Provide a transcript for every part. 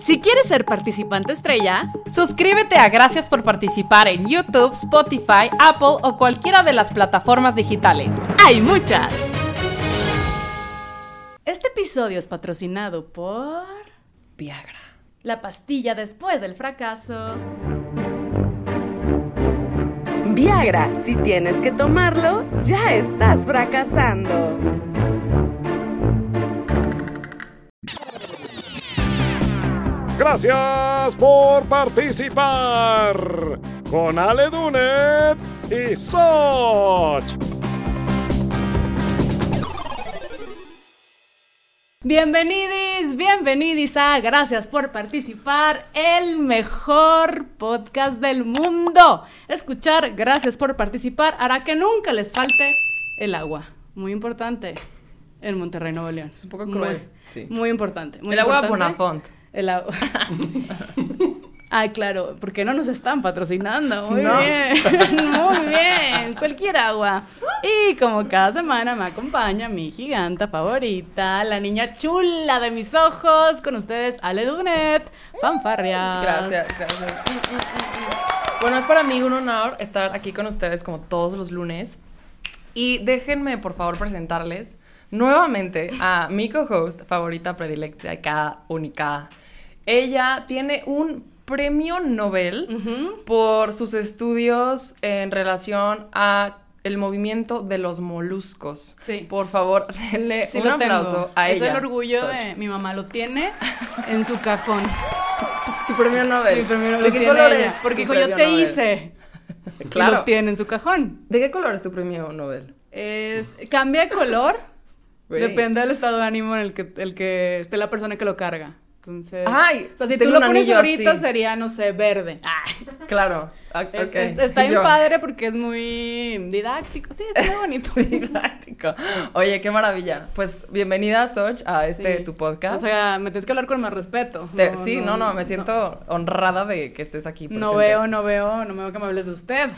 Si quieres ser participante estrella, suscríbete a Gracias por participar en YouTube, Spotify, Apple o cualquiera de las plataformas digitales. ¡Hay muchas! Este episodio es patrocinado por Viagra. La pastilla después del fracaso. Viagra, si tienes que tomarlo, ya estás fracasando. Gracias por participar con Ale Dunet y Soch. Bienvenidis, bienvenidis a Gracias por participar, el mejor podcast del mundo. Escuchar Gracias por participar hará que nunca les falte el agua. Muy importante en Monterrey, Nuevo León. Es un poco cruel. Muy, sí. muy importante. Muy el agua importante. Bonafont. El agua. Ay, claro, porque no nos están patrocinando. Muy No. bien, muy bien. Cualquier agua. Y como cada semana me acompaña mi giganta favorita, la niña chula de mis ojos, con ustedes, Ale Dunet, fanfarria. Gracias, gracias. Mm, mm, mm. Bueno, es para mí un honor estar aquí con ustedes como todos los lunes. Y déjenme, por favor, presentarles nuevamente a mi co-host favorita, predilecta, acá, única. Ella tiene un premio Nobel por sus estudios en relación a el movimiento de los moluscos. Sí. Por favor, denle Sí un aplauso tengo. a es ella. el orgullo Soch. de mi mamá, lo tiene en su cajón. tu premio Nobel. Mi premio ¿De lo qué color es Porque dijo, yo te Nobel? hice. Y Claro. lo tiene en su cajón. ¿De qué color es tu premio Nobel? Es, cambia de color. Depende del estado de ánimo en el que, el que esté la persona que lo carga. Entonces. Ay, o sea, si tú lo pones ahorita así. sería, no sé, verde. Ay, Claro. Es- es- está bien padre porque es muy didáctico. Sí, está muy bonito. Didáctico. Oye, qué maravilla. Pues bienvenida, Soch, a este Sí. tu podcast. O sea, me tienes que hablar con más respeto. Sí, no, no, me siento honrada de que estés aquí. No, veo, no veo, no veo que me hables de usted.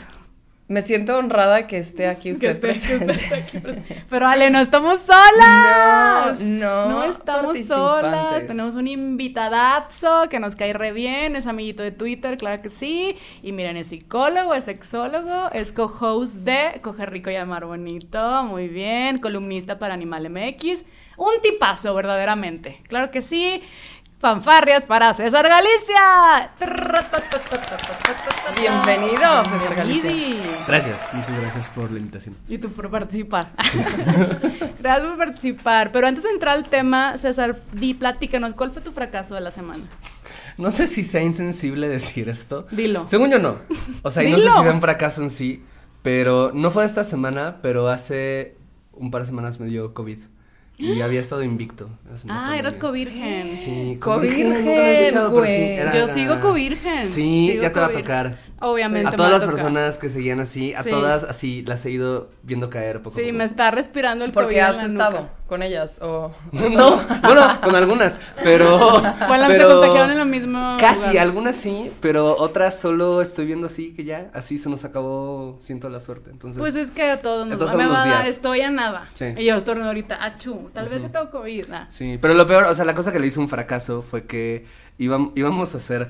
Me siento honrada que esté aquí Que usted que presente. usted esté aquí presente. Pero Ale, no estamos solas. No, no No estamos solas. Tenemos un invitadazo que nos cae re bien. Es amiguito de Twitter, claro que sí. Y miren, es psicólogo, es sexólogo, es co-host de Coger Rico y Amar Bonito. Muy bien. Columnista para Animal MX. Un tipazo, verdaderamente. Claro que sí. Fanfarrias para César Galicia. Bienvenido, César Galicia. Gracias, muchas gracias por la invitación. Y tú por participar. Gracias por participar. Pero antes de entrar al tema, César, di, platícanos, ¿cuál fue tu fracaso de la semana? No sé si sea insensible decir esto. Dilo. Según yo no. O sea, y no sé si sea un fracaso en sí, pero no fue esta semana, pero hace un par de semanas me dio COVID. Y había estado invicto. Ah, eras covirgen. Sí, Covirgen, Yo sigo covirgen. Sí, Sigo ya te va a tocar. Obviamente. A todas las personas que seguían así, a Sí. todas así las he ido viendo caer poco a Sí, poco. me está respirando el ¿Por COVID qué en has la estado nuca. con ellas? O... No, bueno, con algunas, pero. Fue la- se pero contagiaron en lo mismo Casi, lugar. algunas sí, pero otras solo estoy viendo así que ya, así se nos acabó, siento la suerte. Entonces, Pues es que a todos nos Estos va, son me los va a dar, días. estoy a nada. Sí. Y yo estornudo ahorita, achú, tal vez se tengo COVID. nah. sí, pero lo peor, o sea, la cosa que le hizo un fracaso fue que íbam- íbamos a hacer,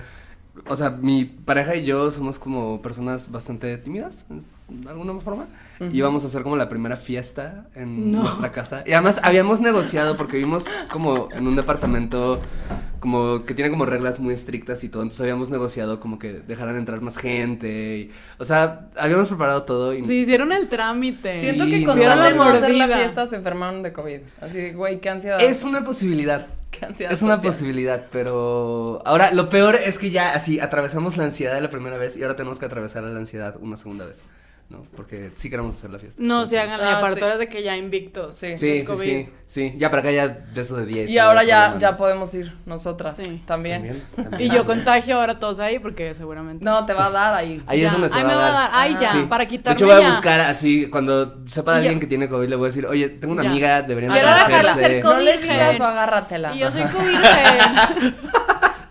o sea, mi pareja y yo somos como personas bastante tímidas, de alguna forma. Íbamos a hacer como la primera fiesta en No. nuestra casa. Y además habíamos negociado porque vimos como en un departamento como que tiene como reglas muy estrictas y todo. Entonces habíamos negociado como que dejaran entrar más gente. y- o sea, habíamos preparado todo y Sí, hicieron el trámite. Siento Sí, que con no. no hacer la fiesta se enfermaron de COVID. Así de, güey, qué ansiedad. es una posibilidad. Qué ansiedad Es una social. posibilidad, pero ahora lo peor es que ya así atravesamos la ansiedad la primera vez y ahora tenemos que atravesar la ansiedad una segunda vez, ¿no? Porque sí queremos hacer la fiesta. No, se Entonces- hagan, y Ah, aparte sí. ahora de que ya invictos. Sí. Sí, sí, COVID. sí, sí, ya para acá ya de eso de 10. Y ahora ya, ya podemos ir nosotras Sí. también. También, también. Y yo contagio ahora a todos ahí porque seguramente. No, te va a dar ahí. Ahí Ya, es donde te ahí va me a va a dar. dar, ay, ya, Sí. para De quitarme hecho voy a buscar así, cuando sepa de ya. alguien que tiene COVID le voy a decir, oye, tengo una Ya. amiga, deberían dejarla ser No le digas, agárratela. Y yo soy covirgen.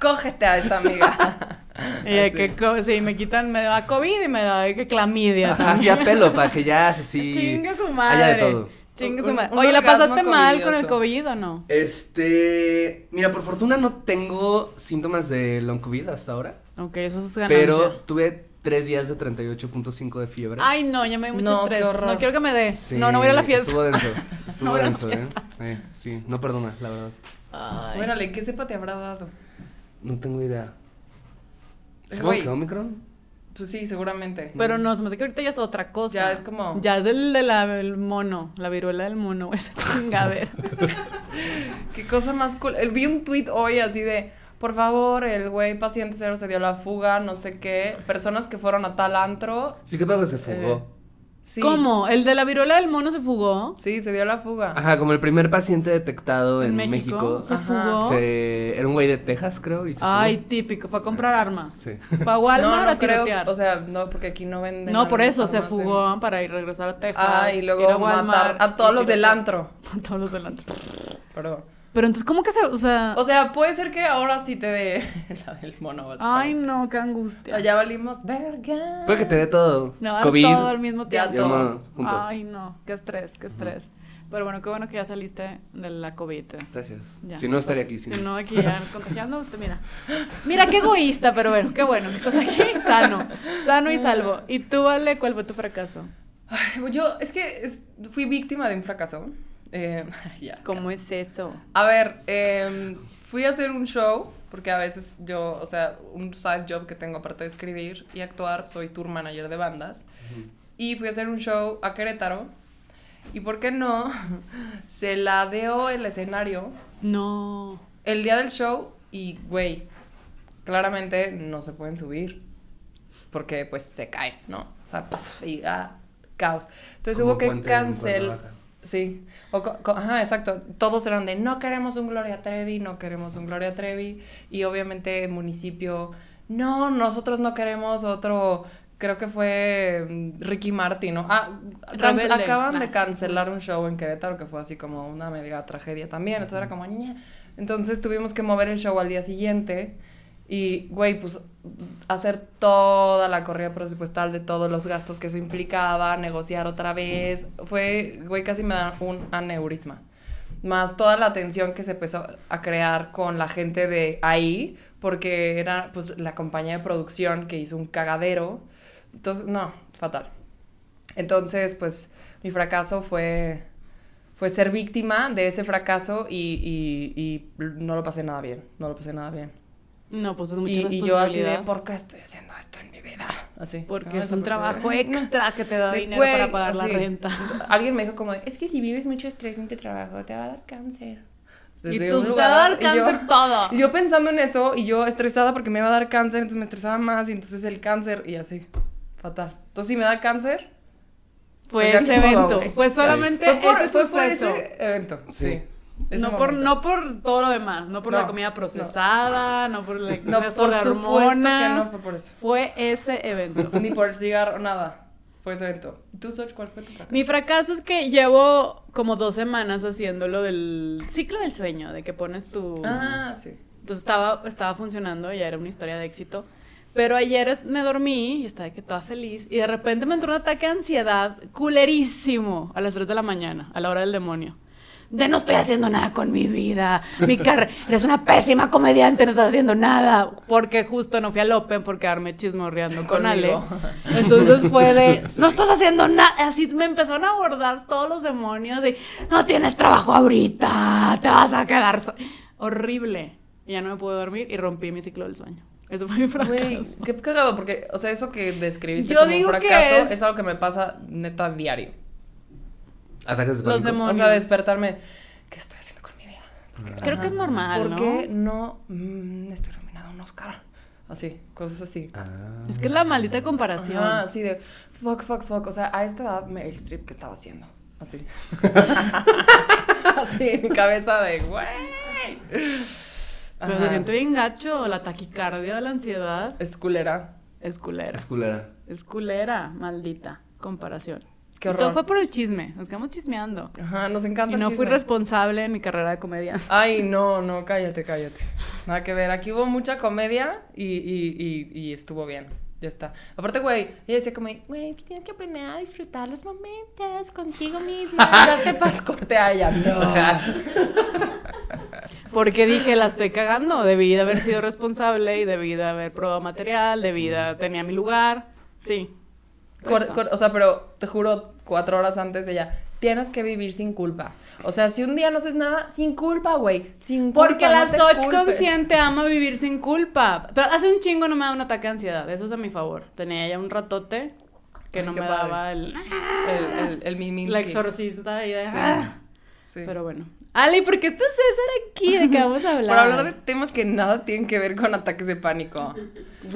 Cógete a esta amiga. y de Así. que sí, me quitan, me da COVID y me da que clamidia. Ajá, también. así a pelo, para que ya así. Chingue su madre. de todo. Chingue su madre. un Oye, ¿la pasaste mal con el. COVID o no? Este, mira, por fortuna no tengo síntomas de long COVID hasta ahora, Ok, eso es ganancia. pero tuve tres días de 38.5 de fiebre. Ay, no, ya me dio mucho No, estrés. No quiero que me dé. Sí, no, no voy a ir a la fiesta. Estuvo denso, estuvo No denso, ¿eh? Eh, Sí, no perdona, la verdad. Ay. Órale, ¿qué cepa te habrá dado? No tengo idea. Eh, Supongo güey. que Omicron. Pues sí, seguramente. Pero no, se me hace que ahorita ya es otra cosa. Ya es como- Ya es el de la del mono, la viruela del mono, esa chingadera. Qué cosa más cool. Eh, Vi un tweet hoy así de, por favor, el güey paciente cero se dio la fuga, no sé qué. Personas que fueron a tal antro. Sí, que pedo que se fugó. Sí. ¿Cómo? ¿El de la viruela del mono se fugó? Sí, se dio la fuga. Ajá, como el primer paciente detectado en, ¿En México. México? ¿Se Ajá. fugó? se- Era un güey de Texas, creo, y se Ay, fugó. típico, fue a comprar armas. Sí. Fue a Walmart no, no a creo, tirotear. o sea, no, porque aquí no venden. no, por armas eso se en- fugó para ir regresar a Texas. Ah, y ir luego a Walmart matar a todos los del antro. A todos los del antro. Pero, Pero entonces, ¿cómo que se, o sea, o sea, puede ser que ahora sí te dé la del mono. básicamente. ay no, qué O angustia. sea, ya valimos verga. Puede que te dé todo. Me va a dar COVID. todo al mismo Ya tiempo. todo. junto. Ay, no, qué estrés, qué estrés. Pero bueno, qué bueno que ya saliste de la COVID. Gracias. Ya. Si no, estaría aquí. Si sí. no, aquí ya contagiando, te- mira. Mira qué egoísta, pero bueno, qué bueno que estás aquí, sano, sano y salvo. ¿Y tú, Ale, cuál fue tu fracaso? Ay, Yo, es que es- fui víctima de un fracaso. Eh. ¿Cómo es eso? A ver, em, fui a hacer un show, porque a veces yo, o sea, un side job que tengo aparte de escribir y actuar, soy tour manager de bandas. Y fui a hacer un show a Querétaro. Y por qué no, se ladeó el escenario No. el día del show y, güey, claramente no se pueden subir. Porque pues se cae, ¿no? O sea, y ah, caos. Entonces Como hubo que cancelar. Sí. O ajá, exacto. Todos eran de no queremos un Gloria Trevi, no queremos un Gloria Trevi. Y obviamente el municipio, no, nosotros no queremos otro. Creo que fue mm, Ricky Martin, ¿no? Ah, Rebelde. acaban de cancelar un show en Querétaro que fue así como una media tragedia también. Entonces era como, "Ñe". Entonces tuvimos que mover el show al día siguiente. Y, güey, pues hacer toda la corrida presupuestal de todos los gastos que eso implicaba, negociar otra vez. Fue, güey, casi me da un aneurisma. Más toda la tensión que se empezó a crear con la gente de ahí, porque era pues la compañía de producción que hizo un cagadero. Entonces, no, fatal. Entonces, pues mi fracaso fue, fue ser víctima de ese fracaso y, y- y no lo pasé nada bien, no lo pasé nada bien. No, pues es mucha Y, y yo así de, responsabilidad. ¿por qué estoy haciendo esto en mi vida? Así. Porque es un trabajo extra que te da De, dinero güey, para pagar la renta. Alguien me dijo como, es que si vives mucho estrés en tu trabajo, te va a dar cáncer. Y tú te va a dar y yo- cáncer todo. Y yo pensando en eso, y yo estresada porque me iba a dar cáncer, entonces me estresaba más, y entonces el cáncer, y así. Fatal. Entonces, si me da cáncer, Fue Pues ese modo, evento. Pues solamente fue por, ese fue por suceso. ese evento. Sí. Sí. No por, no por todo lo demás, no por la No, comida no. procesada, no, por el No, por supuesto que hormonas. no fue por eso. Fue ese evento. Ni por el cigarro, nada. Fue ese evento. ¿Y tú, Soch, cuál fue tu fracaso? Mi fracaso es que llevo como dos semanas haciendo lo del ciclo del sueño, de que pones tu... Ah, sí. Entonces estaba, estaba funcionando, ya era una historia de éxito. Pero ayer me dormí y estaba que toda feliz. Y de repente me entró un ataque de ansiedad culerísimo a las 3 de la mañana, a la hora del demonio. De no estoy haciendo nada con mi vida. Mi carrera. Eres una pésima comediante, no estás haciendo nada. Porque justo no fui al Open por quedarme chismorreando con Ale. Entonces fue de, no estás haciendo nada. Así me empezaron a abordar todos los demonios y no tienes trabajo ahorita, te vas a quedar. so-". Horrible. Y ya no me pude dormir y rompí mi ciclo del sueño. Eso fue mi fracaso. Güey, qué cagado, porque, o sea, eso que describiste Yo como digo un que fracaso es- es... algo que me pasa neta diario. Ataques de Los pánico. demonios. O sea, despertarme, ¿qué estoy haciendo con mi vida? Creo que es normal, ¿Por ¿no? qué no mm, estoy nominada a un Oscar? Así, cosas así. Ah. Es que es la maldita comparación. Ajá, así de, fuck, fuck, fuck. O sea, a esta edad Meryl Streep, ¿qué estaba haciendo? Así. así, en mi cabeza de, güey. Pero se siente bien gacho, la taquicardia, la ansiedad. Es culera. Es culera. Es culera. Es culera, maldita comparación. Qué Y horror. Todo fue por el chisme, nos quedamos chismeando. Ajá, nos encanta Y el no fui responsable en mi carrera de comedia. Ay, no, no, cállate, cállate. Nada que ver. Aquí hubo mucha comedia y, y, y, y estuvo bien. ya está. Aparte, güey, ella decía como, güey, que tienes que aprender a disfrutar los momentos contigo misma. Darte paz corte a ella. No. Porque dije, la estoy cagando. Debí de haber sido responsable y debí de haber probado material, debí de tenía mi lugar. Sí. Cor- Esto. cor- o sea, pero te juro, cuatro horas antes de ella, tienes que vivir sin culpa. O sea, si un día no haces nada, sin culpa, güey. Sin culpa. Porque la Soch consciente ama vivir sin culpa. Pero hace un chingo no me da un ataque de ansiedad. Eso es a mi favor. Tenía ya un ratote que Ay, no me padre. daba el, El, el, la exorcista y de, Sí. ah. Sí. Pero bueno. Ale, ¿por qué está César aquí? ¿De qué vamos a hablar? Para hablar de temas que nada tienen que ver con ataques de pánico.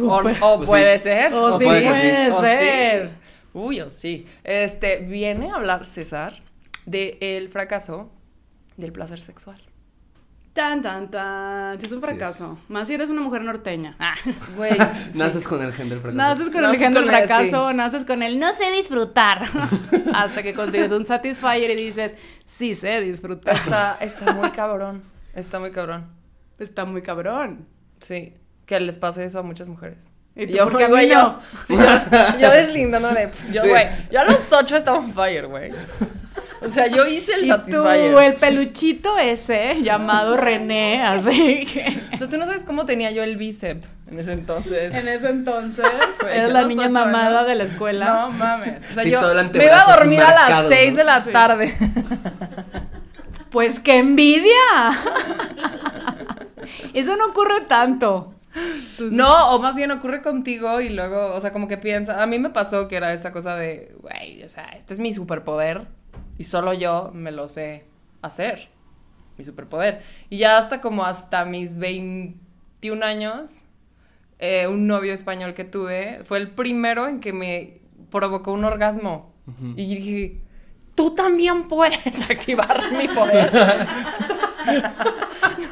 O, Pues puede sí. ser. O sí puede o sí. ser. Uy, o sí. Este, viene a hablar César de el fracaso del placer sexual. Tan, tan, tan. Sí, es un fracaso. Más si eres una mujer norteña. Ah. Güey. Naces con el gen del fracaso. Naces con Naces el gen del con el- fracaso, sí. naces con el no sé disfrutar. Hasta que consigues un satisfier y dices, sí sé disfrutar. Está, está muy cabrón. Está muy cabrón. Está muy cabrón. Sí. Que les pase eso a muchas mujeres. ¿Y tú yo, por qué a güey, mí yo, no? sí, yo, yo deslindándole. Yo, Sí. güey, yo a los ocho estaba on fire, güey. O sea, yo hice el Y satisfier. tú, el peluchito ese, llamado René, así que... O sea, tú no sabes cómo tenía yo el bíceps en ese entonces. En ese entonces, eras yo la niña mamada años. de la escuela. No mames. O sea, Sí, yo me iba a dormir a las marcado, 6 ¿no? de la Sí. tarde. Pues qué envidia. Eso no ocurre tanto. No, o más bien ocurre contigo y luego, o sea, como que piensa. A mí me pasó que era esta cosa de, güey, o sea, este es mi superpoder y solo yo me lo sé hacer. Mi superpoder. Y ya hasta como hasta mis 21 años, eh, un novio español que tuve fue el primero en que me provocó un orgasmo. Y dije, tú también puedes activar mi poder.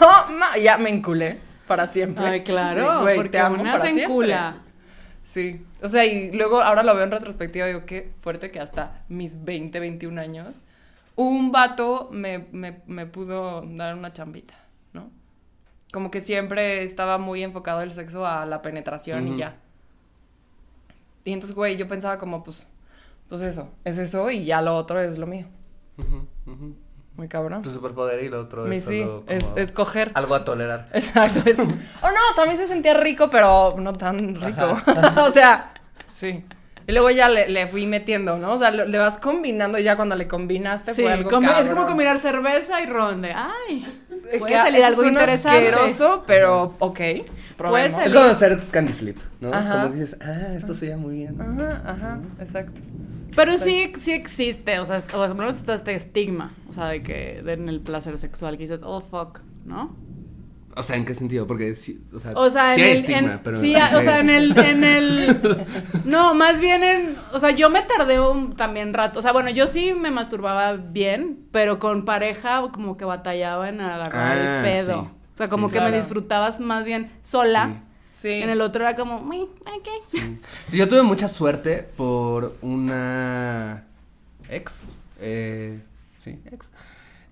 no, ma- ya me enculé para siempre. Ay, claro, Güey, porque te amo una para se encula. Sí, o sea, y luego ahora lo veo en retrospectiva digo, qué fuerte que hasta mis 20, 21 años, un vato me, me, me pudo dar una chambita, ¿no? Como que siempre estaba muy enfocado el sexo a la penetración y ya. Y entonces, güey, yo pensaba como, pues, pues eso, es eso y ya lo otro es lo mío. Ujú, ujú. Muy cabrón. Tu superpoder y lo otro Mi es sí, solo es, como es coger. algo a tolerar. Exacto. Es... Oh, no, también se sentía rico, pero no tan rico. o sea, sí. Y luego ya le, le fui metiendo, ¿no? O sea, le, le vas combinando y ya cuando le combinaste Sí, fue algo como- es como combinar cerveza y ronde. Ay, puede que salir eso algo interesante. asqueroso, pero ok. probemos. Es como hacer candy flip, ¿no? Ajá. Como que dices, ah, esto se llama muy bien. Ajá, ajá, exacto. Pero sí, sí existe, o sea, o al menos está este estigma, o sea, de que de en el placer sexual que dices, oh fuck, ¿no? O sea, ¿en qué sentido? Porque sí, o sea, O sea, sí en hay el, estigma, en- pero... sí, o sea, en el, en el, no, más bien en, o sea, yo me tardé un también rato, o sea, bueno, yo sí me masturbaba bien, pero con pareja como que batallaba en agarrar Ah, el pedo, sí. o sea, como Sí, que me disfrutabas más bien sola, Sí. en el otro era como, "Uy, ok, Sí, yo tuve mucha suerte por una ex, eh, sí, ex,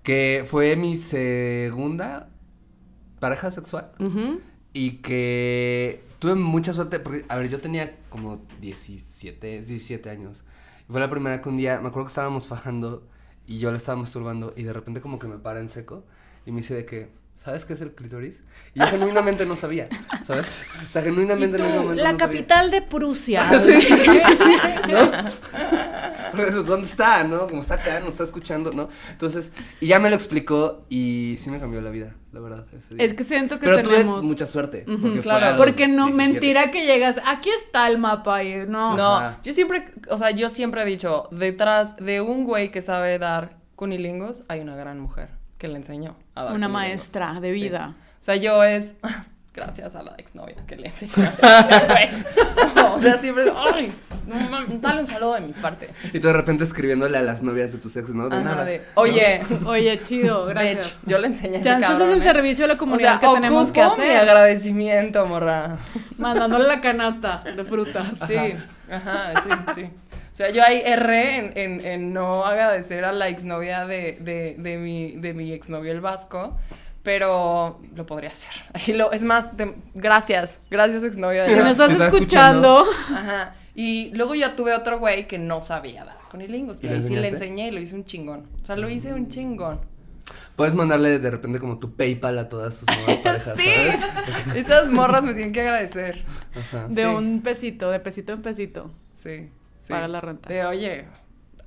que fue mi segunda pareja sexual Ujú. y que tuve mucha suerte porque, a ver, yo tenía como 17, 17 años. Y fue la primera que un día, me acuerdo que estábamos fajando y yo le estaba masturbando y de repente como que me para en seco y me dice de que, ¿sabes qué es el clítoris? Y yo genuinamente no sabía, ¿sabes? O sea, genuinamente en ese momento la no sabía. capital de Prusia. Sí, sí, sí, sí, ¿no? Por eso, ¿dónde está, no? Como está acá, no está escuchando, ¿no? Entonces, y ya me lo explicó y sí me cambió la vida, la verdad. ese día. Es que siento que Pero tenemos... tuve mucha suerte. Porque claro. a los Porque no, 17. mentira que llegas, aquí está el mapa y no. No, Ajá. yo siempre, o sea, yo siempre he dicho, detrás de un güey que sabe dar cunilingos, hay una gran mujer que le enseñó a dar Una maestra de Sí. vida. O sea, yo es gracias a la exnovia que le enseñó. O sea, siempre es, ay, dale un saludo de mi parte. Y tú de repente escribiéndole a las novias de tus exes, ¿no? De Ajá, nada. de, Oye, Oye, chido, gracias. bitch, yo le enseñé a ese Chances cabrón, es el ¿eh? servicio a la O comunidad sea, que tenemos que ocupo mi hacer. agradecimiento, morra. Mandándole la canasta de frutas. Sí, ajá, sí, sí. O sea, yo ahí erré en, en, en no agradecer a la exnovia de, de, de, mi, de mi exnovio el vasco, Pero lo podría hacer. Así lo, es más, te- gracias, gracias exnovio de Si nos estás ¿Te estás escuchando, Ajá. Y luego ya tuve otro güey que no sabía dar con hilingos. ¿Y Que ahí sí le enseñé y lo hice un chingón. O sea, lo hice un chingón. Puedes mandarle de repente como tu PayPal a todas sus nuevas parejas, sí. ¿sabes? Esas morras me tienen que agradecer. Ajá. de Sí. un pesito, de pesito en pesito. Sí. Sí. Paga la renta. De oye.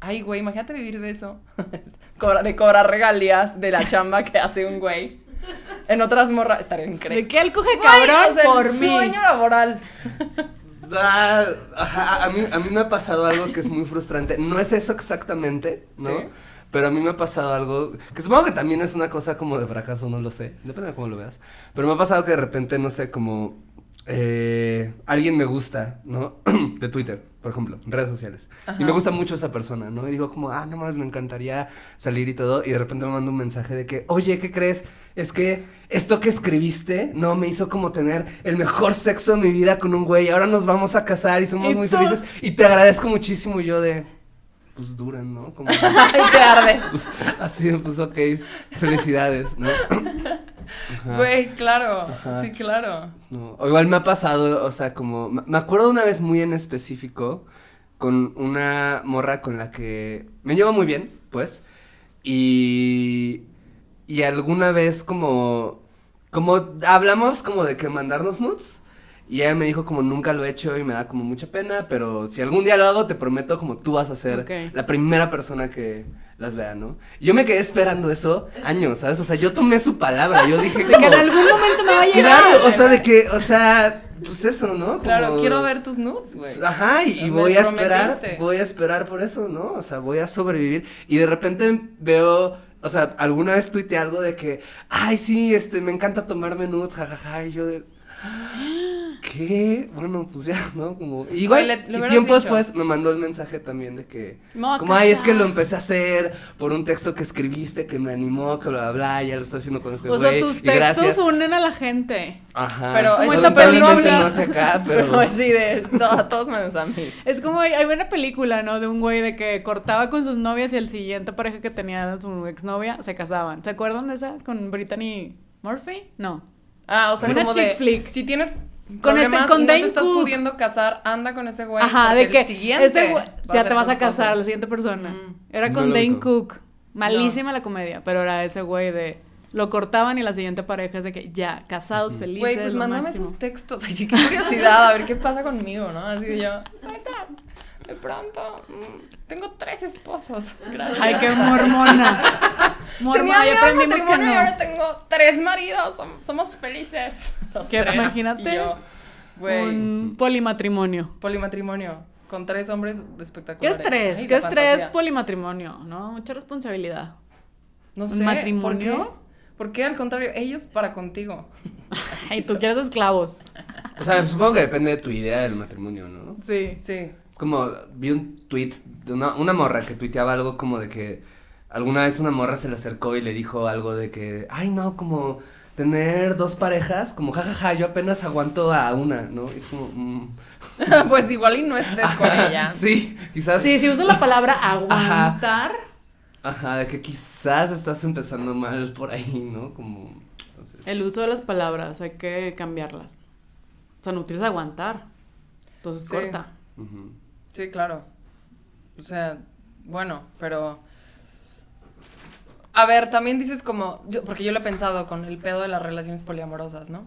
Ay, güey, imagínate vivir de eso. De cobrar regalías de la chamba que hace un güey. En otras morras estaría De increíble. que él coge Güey, cabrón sea, por el mí. sueño laboral. O sea, a, mí, a mí me ha pasado algo que es muy frustrante. No es eso exactamente, ¿no? Sí. Pero a mí me ha pasado algo que supongo que también es una cosa como de fracaso, no lo sé. Depende de cómo lo veas. Pero me ha pasado que de repente, no sé, como eh, alguien me gusta, ¿no? de Twitter, por ejemplo, redes sociales. Y me gusta mucho esa persona, ¿no? Y digo como, ah, no más, me encantaría salir y todo. Y de repente me manda un mensaje de que, oye, ¿qué crees? Es que esto que escribiste, ¿no? Me hizo como tener el mejor sexo de mi vida con un güey. Ahora nos vamos a casar y somos Y muy tú- felices. Y te agradezco muchísimo y yo de, pues duran, ¿no? Como, Ay, te ardes. pues, así, pues ok, felicidades, ¿no? Güey, claro. Ajá. Sí, claro. No, o igual me ha pasado, o sea, como, me me acuerdo una vez muy en específico con una morra con la que me llevo muy bien, pues, y, y alguna vez como, como hablamos como de que mandarnos nudes, y ella me dijo como nunca lo he hecho y me da como mucha pena, pero si algún día lo hago, te prometo como tú vas a ser Ok. la primera persona que las vea, ¿no? Yo me quedé esperando eso años, ¿sabes? O sea, yo tomé su palabra, yo dije De que en como- algún momento me va a llegar. Claro, o sea, de que, o sea, pues eso, ¿no? Claro, Como- quiero ver tus nudes, güey. Ajá, y, y voy a esperar, voy a esperar por eso, ¿no? O sea, voy a sobrevivir. Y de repente veo, o sea, alguna vez tuiteé algo de que, ay, sí, este, me encanta tomarme nudes, jajaja, y yo de... ¿Qué? Bueno, pues ya, ¿no? Como, igual, Oye, le- le y hubieras tiempo dicho. después me mandó el mensaje también de que, como, ay, es que casar". lo empecé a hacer por un texto que escribiste que me animó, que bla, bla, bla, ya lo estoy haciendo con este O sea, güey, tus gracias. textos unen a la gente. Ajá. Pero es como esta película- no hace acá, pero. Pero sí, de no, todos menos a mí. Es como, hay hay una película, ¿no? De un güey de que cortaba con sus novias y el siguiente pareja que tenía su exnovia se casaban. ¿Se acuerdan de esa? Con Brittany Murphy? No. Ah, o sea, Una como chick de, flick. si tienes Con problemas este- con no Dane te estás Cook. pudiendo casar, anda con ese güey. Ajá, de el que siguiente este güey- ya te vas a casar, esposo. la siguiente persona. Mm. Era No con lo Dane. Cook. Malísima la comedia, pero era ese güey de lo cortaban y la siguiente pareja es de que ya, casados, felices. Güey, pues mándame máximo. esos textos. Ay, sí, qué curiosidad, a ver qué pasa conmigo, ¿no? Así que yo, "Suelta, de pronto, mm, tengo tres esposos. Gracias. Ay, qué mormona. Mormona, ya aprendimos que matrimonio y no. ahora tengo tres maridos, som- somos felices. Los tres. imagínate yo, Un polimatrimonio. polimatrimonio con tres hombres de ¿Qué espectaculares. estrés? Ay, ¿Qué estrés fantasía. polimatrimonio? ¿No? Mucha responsabilidad. No ¿Un sé, matrimonio? ¿por qué? ¿Por qué? Al contrario, ellos para contigo. Ay, tú quieres esclavos. O sea, supongo que depende de tu idea del matrimonio, ¿no? Sí. Sí. Es como, vi un tweet de una, una morra que tuiteaba algo como de que alguna vez una morra se le acercó y le dijo algo de que, ay, no, como tener dos parejas, como jajaja, yo apenas aguanto a una, ¿no? Y es como, mm. pues igual y no estés con ella. Sí, quizás. Sí, si uso la palabra aguantar. Ajá, de que quizás estás empezando mal por ahí, ¿no? Como. entonces- El uso de las palabras, hay que cambiarlas. O sea, no utilizas aguantar. Entonces Sí. corta. ujú. Sí, claro. O sea, bueno, pero... A ver, también dices como... yo- porque yo lo he pensado con el pedo de las relaciones poliamorosas, ¿no?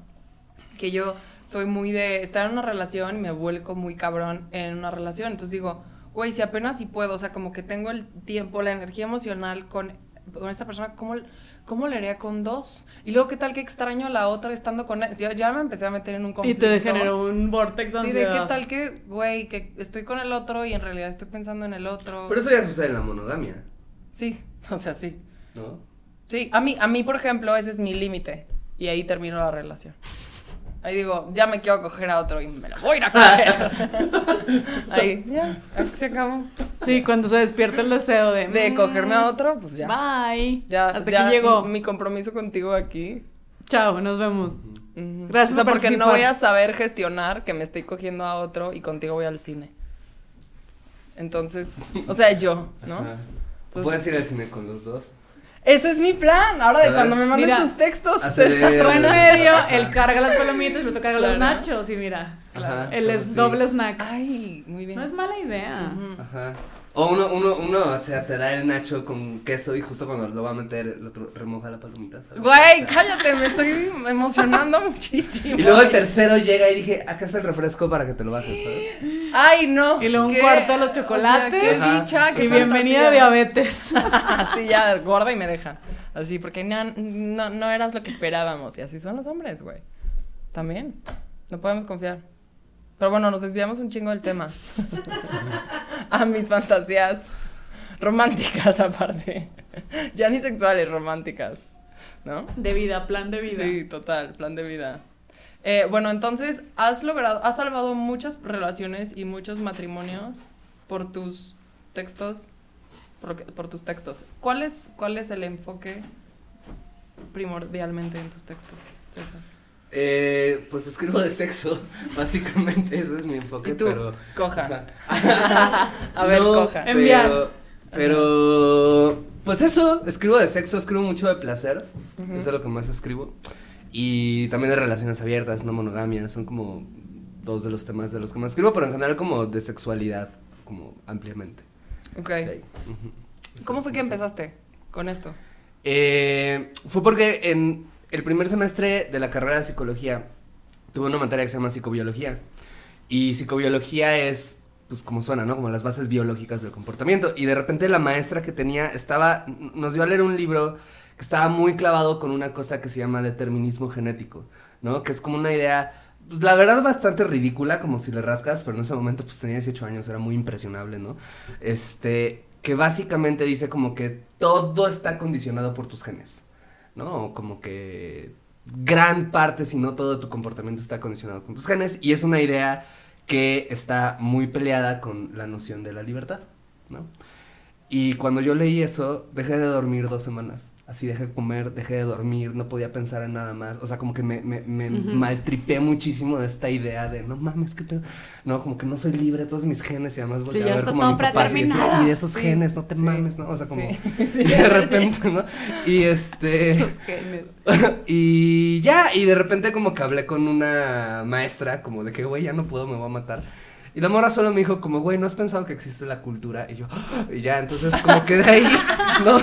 Que yo soy muy de estar en una relación y me vuelco muy cabrón en una relación. Entonces digo, güey, si apenas si puedo, o sea, como que tengo el tiempo, la energía emocional con, con esta persona, ¿cómo, ¿cómo le haría con dos? Y luego, ¿qué tal que extraño a la otra estando con él? Yo ya me empecé a meter en un Y conflicto. te generó un vortex de Sí, de ansiedad. qué tal que, güey, que estoy con el otro y en realidad estoy pensando en el otro. Pero eso ya sucede en la monogamia, Sí, o sea, sí. ¿no? Sí, a mí, a mí, por ejemplo, ese es mi límite. Y ahí termino la relación. Ahí digo, ya me quiero coger a otro y me lo voy a ir a coger. ahí, ya, ahí se acabó. Sí, cuando se despierta el deseo de... De mm, cogerme a otro, pues ya. Bye. Ya, Hasta ya aquí llegó. Mi compromiso contigo aquí. Chao, nos vemos. Gracias O sea, por porque no participar. voy a saber gestionar que me estoy cogiendo a otro y contigo voy al cine. Entonces, o sea, yo, ¿no? Entonces- Puedes ir al cine con los dos. Ese es mi plan. Ahora de cuando me mandes Mira, tus textos. hacer- Tú en medio, él carga las palomitas y me toca cargar los nachos y mira, Ajá, él es sí. doble snack. Ay, muy bien. No es mala idea. Ajá. O uno, uno, uno, o sea, te da el nacho con queso y justo cuando lo va a meter, el otro remoja la palomita, ¿sabes? Güey, O sea, cállate, me estoy emocionando muchísimo. Y luego el tercero llega y dije, acá está el refresco para que te lo bajes, ¿sabes? Ay, no. Y luego un cuarto de los o sea, chocolates. qué Ajá. dicha, qué Y bienvenida a diabetes. Así ya, gorda y me dejan. Así, porque no, no, no eras lo que esperábamos. Y así son los hombres, güey. También. No podemos confiar. Pero bueno, nos desviamos un chingo del tema. a mis fantasías románticas, aparte. ya ni sexuales, románticas. ¿No? De vida, plan de vida. Sí, total, plan de vida. Eh, bueno, entonces, has logrado, has salvado muchas relaciones y muchos matrimonios por tus textos, por, por tus textos. ¿Cuál es, ¿Cuál es el enfoque primordialmente en tus textos, César? Eh, pues escribo de sexo, básicamente, eso es mi enfoque, Y tú, pero... coja. A ver, No, coja. Pero, Enviar. pero, pues eso, escribo de sexo, escribo mucho de placer, Ujú. eso es lo que más escribo. Y también de relaciones abiertas, no monogamia, son como dos de los temas de los que más escribo, pero en general como de sexualidad, como ampliamente. Ok. ¿Cómo fue que empezaste con esto? Eh, fue porque en el primer semestre de la carrera de psicología tuve una materia que se llama psicobiología. Y psicobiología es, pues como suena, ¿no? Como las bases biológicas del comportamiento. Y de repente la maestra que tenía estaba, nos dio a leer un libro que estaba muy clavado con una cosa que se llama determinismo genético, ¿no? Que es como una idea, pues la verdad bastante ridícula, como si le rascas, pero en ese momento pues tenía 18 años, era muy impresionable, ¿no? Este, que básicamente dice como que todo está condicionado por tus genes, ¿no? Como que gran parte, si no todo tu comportamiento está condicionado con tus genes y es una idea que está muy peleada con la noción de la libertad, ¿no? Y cuando yo leí eso, dejé de dormir dos semanas. Así dejé de comer, dejé de dormir, no podía pensar en nada más. O sea, como que me, me, me maltripé muchísimo de esta idea de, no mames, qué pedo. No, como que no soy libre de todos mis genes y además voy Sí, a ver como a mis papás y predeterminado. y de esos Sí, genes, no te sí, mames, ¿no? O sea, como... sí. Y de repente, ¿no? Y este... Esos genes. y ya, y de repente como que hablé con una maestra, como de que, güey, ya no puedo, me voy a matar. Y la morra solo me dijo como, güey, ¿no has pensado que existe la cultura? Y yo, "Ah", y ya, entonces como que de ahí, ¿no?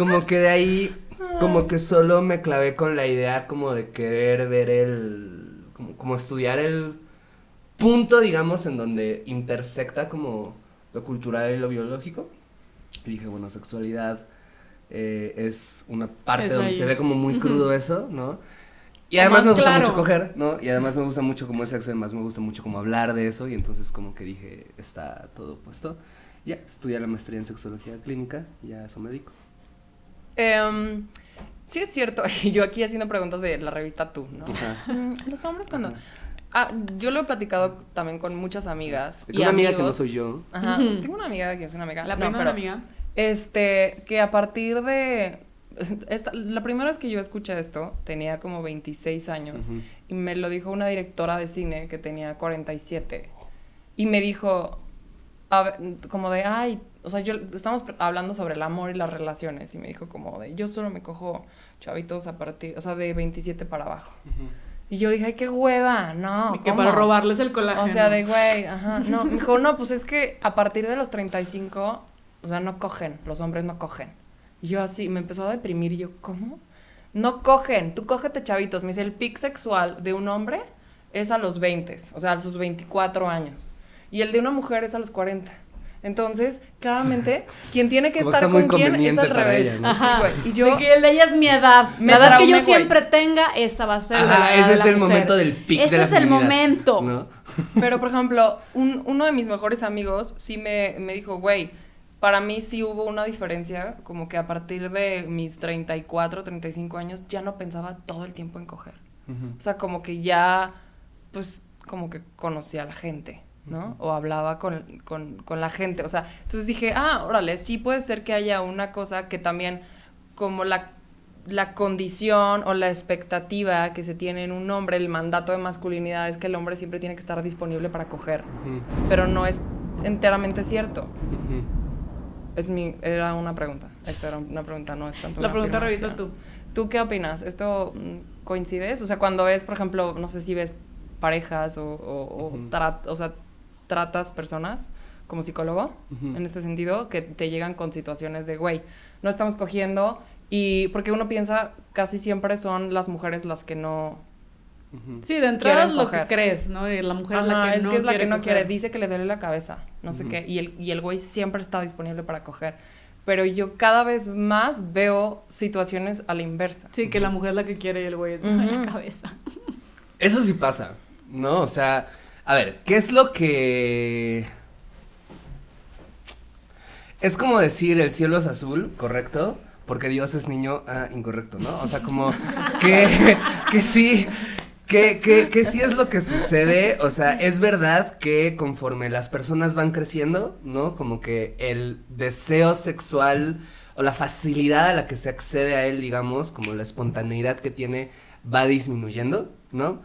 Como que de ahí, como que solo me clavé con la idea como de querer ver el, como, como estudiar el punto, digamos, en donde intersecta como lo cultural y lo biológico. Y dije, bueno, sexualidad eh, es una parte Es donde se ve como muy crudo eso, ¿no? Y además más me gusta claro. mucho coger, ¿no? Y además me gusta mucho como el sexo, además me gusta mucho como hablar de eso, y entonces como que dije, está todo puesto. Ya, estudié la maestría en sexología clínica, y a eso me dedico. Em, sí es cierto, y yo aquí haciendo preguntas de la revista Tú, ¿no? Ajá. Mm, Los hombres cuando... Ajá. Ah, yo lo he platicado también con muchas amigas. Tengo una amiga que no soy yo. Ajá, tengo una amiga que es una amiga. La No, pero, una amiga. Este, que a partir de... Esta, la primera vez que yo escuché esto, tenía como 26 años. Ujú. Y me lo dijo una directora de cine que tenía 47. Y me dijo, a ver, como de, ay, o sea, yo estamos hablando sobre el amor y las relaciones. Y me dijo como de, yo solo me cojo chavitos a partir, o sea, de 27 para abajo. Y yo dije, ay, qué hueva, no. Y que ¿cómo?". para robarles el colágeno. O sea, de güey, ajá. No, me dijo, no, pues es que a partir de los 35, o sea, no cogen, los hombres no cogen. Y yo así, me empezó a deprimir y yo, ¿cómo? No cogen, tú cógete chavitos. Me dice, el pic sexual de un hombre es a los 20, o sea, a sus 24 años. Y el de una mujer es a los 40. Entonces, claramente, quien tiene que Como estar con quién es al revés. ella, ¿no? Ajá. Sí, güey. Y yo, De que el de ella es mi edad. Me la edad que yo güey. siempre tenga, esa va a ser. Ajá, la edad ese de es el mujer. momento del pic Ese de la es el momento. ¿no? Pero, por ejemplo, un- uno de mis mejores amigos sí me, me dijo, güey, para mí sí hubo una diferencia, como que a partir de mis 34, 35 años ya no pensaba todo el tiempo en coger. O sea, como que ya, pues, como que conocía a la gente, ¿no? O hablaba con, con, con la gente. O sea, entonces dije, ah, órale, sí puede ser que haya una cosa que también, como la, la condición o la expectativa que se tiene en un hombre, el mandato de masculinidad es que el hombre siempre tiene que estar disponible para coger. Pero no es enteramente cierto. Es mi, era una pregunta. Esta era una pregunta, no es tanto La una pregunta revisa tú. ¿Tú qué opinas? ¿Esto mm, coincides? O sea, cuando ves, por ejemplo, no sé si ves parejas o, o, o o sea, tratas personas como psicólogo, Ujú. en este sentido, que te llegan con situaciones de, güey, no estamos cogiendo y porque uno piensa casi siempre son las mujeres las que no... Sí, de entrada Quieren lo coger. que crees, ¿no? Y la mujer es Ajá, la que es no que es la quiere que no quiere, dice que le duele la cabeza, no sé Ujú. qué, y el, y el güey siempre está disponible para coger. Pero yo cada vez más veo situaciones a la inversa. Sí, que la mujer es la que quiere y el güey es Ujú. la cabeza. Eso sí pasa, ¿no? O sea, a ver, ¿qué es lo que... Es como decir el cielo es azul, ¿correcto? Porque Dios es niño, ah, incorrecto, ¿no? O sea, como que, que sí, que, que, que sí es lo que sucede, o sea, es verdad que conforme las personas van creciendo, ¿no? Como que el deseo sexual o la facilidad a la que se accede a él, digamos, como la espontaneidad que tiene, va disminuyendo, ¿no?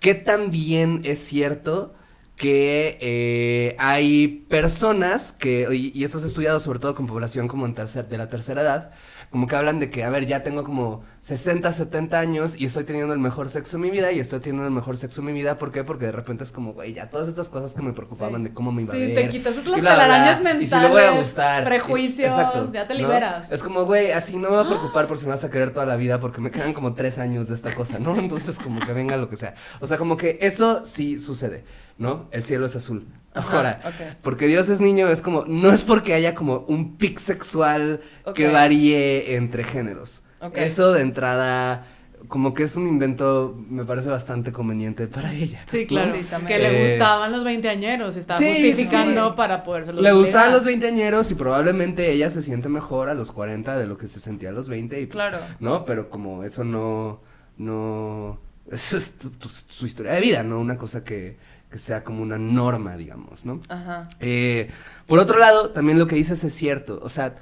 Que también es cierto que eh, hay personas que, y, y esto ha estudiado sobre todo con población como en tercer, de la tercera edad, como que hablan de que, a ver, ya tengo como 60, 70 años y estoy teniendo el mejor sexo en mi vida y estoy teniendo el mejor sexo en mi vida, ¿por qué? Porque de repente es como, güey, ya todas estas cosas que me preocupaban Sí. de cómo me iba a Sí, ver. te quitas las y bla, telarañas Y mentales, si le voy a gustar. prejuicios, Exacto, ya te ¿no? liberas. Es como, güey, así no me voy a preocupar por si me vas a querer toda la vida porque me quedan como tres años de esta cosa, ¿no? Entonces como que venga lo que sea. O sea, como que eso sí sucede, ¿no? El cielo es azul. Ajá, Ahora, porque Dios es niño es como, no es porque haya como un pic sexual que varíe entre géneros. Eso de entrada, como que es un invento, me parece bastante conveniente para ella. Sí, ¿no? claro. Sí, que le Eh, gustaban los veinteañeros, estaba sí, sí, justificando sí. para poderse Le gustaban los veinteañeros y probablemente ella se siente mejor a los 40 de lo que se sentía a los 20 y pues, Claro. ¿no? Pero como eso no, no, eso es tu- tu- su historia de vida, ¿no? Una cosa que, que sea como una norma, digamos, ¿no? Ajá. Eh, por otro lado, también lo que dices es cierto, o sea,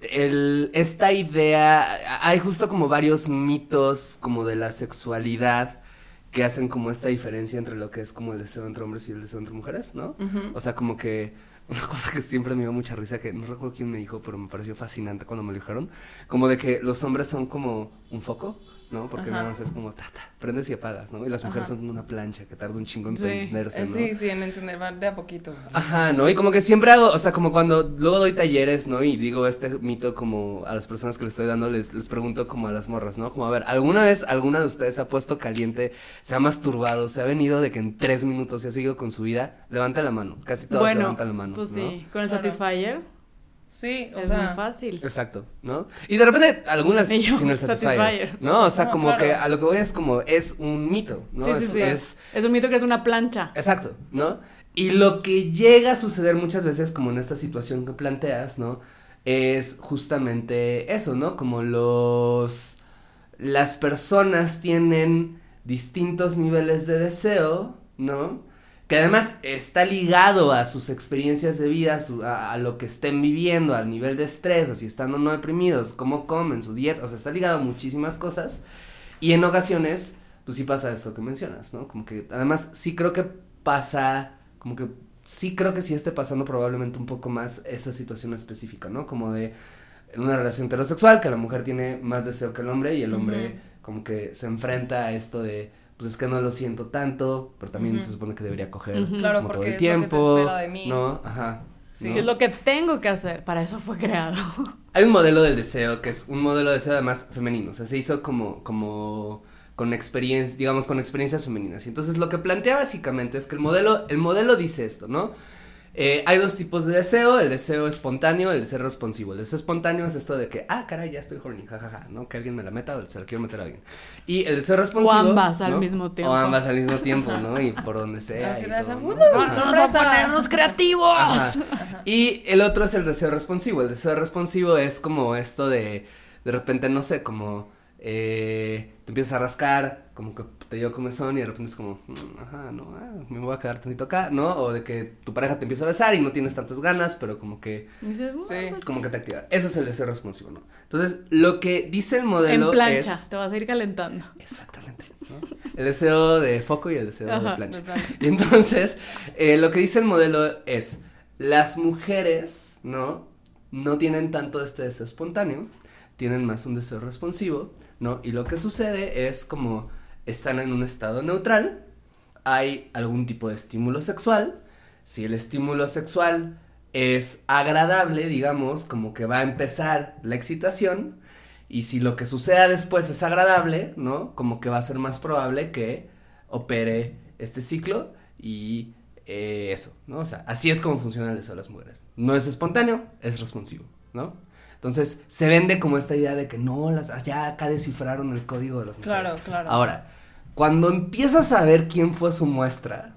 el, esta idea, hay justo como varios mitos como de la sexualidad que hacen como esta diferencia entre lo que es como el deseo entre hombres y el deseo entre mujeres, ¿no? O sea, como que una cosa que siempre me dio mucha risa, que no recuerdo quién me dijo, pero me pareció fascinante cuando me lo dijeron, como de que los hombres son como un foco, ¿no? Porque Ajá. nada más es como, ta, ta, prendes y apagas, ¿no? Y las mujeres Ajá. son como una plancha que tarda un chingo en Sí. prenderse, Eh, ¿no? Sí, sí, en encender de a poquito. Ajá, ¿no? Y como que siempre hago, o sea, como cuando luego doy talleres, ¿no? Y digo este mito como a las personas que le estoy dando, les, les pregunto como a las morras, ¿no? Como, a ver, ¿alguna vez alguna de ustedes se ha puesto caliente, se ha masturbado, se ha venido de que en tres minutos se ha seguido con su vida? Levanta la mano, casi todos Bueno, levantan la mano, pues ¿no? sí, con el Claro. Satisfyer Sí, o es sea. muy fácil. Exacto, ¿no? Y de repente algunas Y yo, sin el satisfier, Satisfyer. ¿no? O sea, No, como claro. que a lo que voy es como, es un mito, ¿no? sí, sí, es, sí. es- Es un mito que es una plancha. Exacto, ¿no? Y lo que llega a suceder muchas veces, como en esta situación que planteas, ¿no? Es justamente eso, ¿no? Como los... Las personas tienen distintos niveles de deseo, ¿no? Que además está ligado a sus experiencias de vida, a, su- a- a lo que estén viviendo, al nivel de estrés, a si están o no deprimidos, cómo comen, su dieta, o sea, está ligado a muchísimas cosas. Y en ocasiones, pues sí pasa esto que mencionas, ¿no? Como que además sí creo que pasa, como que sí creo que sí esté pasando probablemente un poco más esta situación específica, ¿no? Como de en una relación heterosexual que la mujer tiene más deseo que el hombre y el hombre como que se enfrenta a esto de pues es que no lo siento tanto, pero también se supone que debería coger Ujú. Claro, como todo porque el es lo que se tiempo, espera de mí. ¿no? Ajá. Sí. ¿no? Que es lo que tengo que hacer. Para eso fue creado. Hay un modelo del deseo que es un modelo de deseo además femenino, o sea, se hizo como, como con experiencia, digamos, con experiencias femeninas. Y entonces lo que plantea básicamente es que el modelo, el modelo dice esto, ¿no? Eh, hay dos tipos de deseo, el deseo espontáneo y el deseo responsivo. El deseo espontáneo es esto de que, ah, caray, ya estoy horny, jajaja, ¿no? Que alguien me la meta o se la quiero meter a alguien. Y el deseo responsivo. ambas al mismo tiempo. O ambas al mismo tiempo, ¿no? Y por donde sea. Así todo. Vamos a ponernos creativos. Ajá. Y el otro es el deseo responsivo. El deseo responsivo es como esto de, de repente, no sé, como eh, te empiezas a rascar, como que te dio comezón y de repente es como, mm, ajá, no, ah, me voy a quedar tantito acá, ¿no? O de que tu pareja te empieza a besar y no tienes tantas ganas, pero como que, dices, Sí. "Bueno, como que te activa. Eso es el deseo responsivo, ¿no? Entonces, lo que dice el modelo En plancha, es... te vas a ir calentando. Exactamente. ¿no? El deseo de foco y el deseo Ajá, de plancha. de plancha. Y entonces, eh, lo que dice el modelo es, las mujeres, ¿no? no tienen tanto este deseo espontáneo, tienen más un deseo responsivo, ¿no? Y lo que sucede es como están en un estado neutral, hay algún tipo de estímulo sexual, si el estímulo sexual es agradable, digamos, como que va a empezar la excitación, y si lo que suceda después es agradable, ¿no? Como que va a ser más probable que opere este ciclo y eh, eso, ¿no? O sea, así es como funciona el deseo de las mujeres. No es espontáneo, es responsivo, ¿no? Entonces, se vende como esta idea de que no, las, ya acá descifraron el código de las mujeres. Claro, claro. Ahora, cuando empiezas a ver quién fue su muestra,